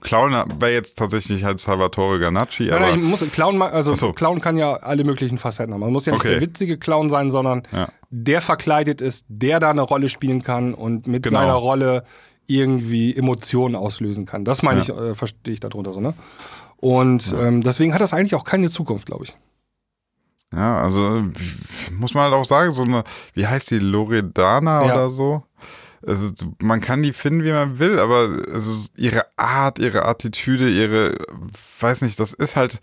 Clown wäre jetzt tatsächlich halt Salvatore Ganacci, Nein, aber nein, ich muss Clown, also so. Clown kann ja alle möglichen Facetten haben. Man muss ja nicht Okay. der witzige Clown sein, sondern Ja. der verkleidet ist, der da eine Rolle spielen kann und mit Genau. seiner Rolle irgendwie Emotionen auslösen kann. Das meine Ja. ich, äh, verstehe ich darunter so, ne? Und ähm, deswegen hat das eigentlich auch keine Zukunft, glaube ich. Ja, also muss man halt auch sagen, so eine, wie heißt die, Loredana Ja. oder so? Also, man kann die finden, wie man will, aber also ihre Art, ihre Attitüde, ihre, weiß nicht, das ist halt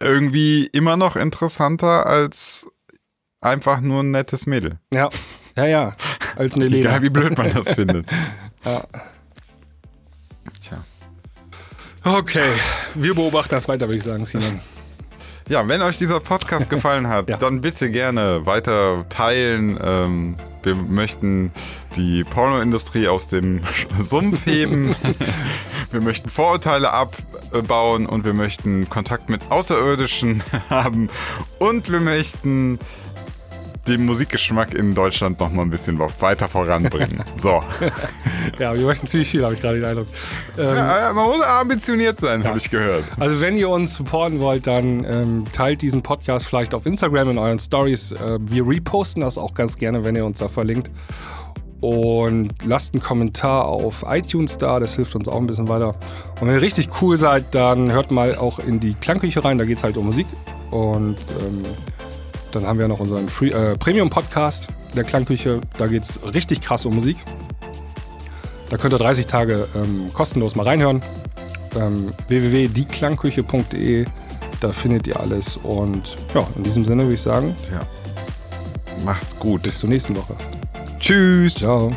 irgendwie immer noch interessanter als einfach nur ein nettes Mädel. Ja, ja, ja. Als eine Lena. Egal wie blöd man das findet. Ja. Okay, wir beobachten das weiter, würde ich sagen, Simon. Ja, wenn euch dieser Podcast gefallen hat, ja. dann bitte gerne weiter teilen. Ähm, wir möchten die Pornoindustrie aus dem Sumpf heben. wir möchten Vorurteile abbauen und wir möchten Kontakt mit Außerirdischen haben. Und wir möchten den Musikgeschmack in Deutschland noch mal ein bisschen weiter voranbringen. So. ja, wir möchten ziemlich viel, habe ich gerade den Eindruck. Ähm, ja, man muss ambitioniert sein, ja. habe ich gehört. Also wenn ihr uns supporten wollt, dann ähm, teilt diesen Podcast vielleicht auf Instagram in euren Stories. Äh, wir reposten das auch ganz gerne, wenn ihr uns da verlinkt. Und lasst einen Kommentar auf iTunes da, das hilft uns auch ein bisschen weiter. Und wenn ihr richtig cool seid, dann hört mal auch in die Klangküche rein, da geht es halt um Musik. Und ähm, dann haben wir noch unseren Free, äh, Premium-Podcast der Klangküche. Da geht es richtig krass um Musik. Da könnt ihr 30 Tage ähm, kostenlos mal reinhören. Ähm, www.dieklangküche.de, da findet ihr alles. Und ja, in diesem Sinne würde ich sagen, ja. macht's gut. Bis zur nächsten Woche. Tschüss. Ciao.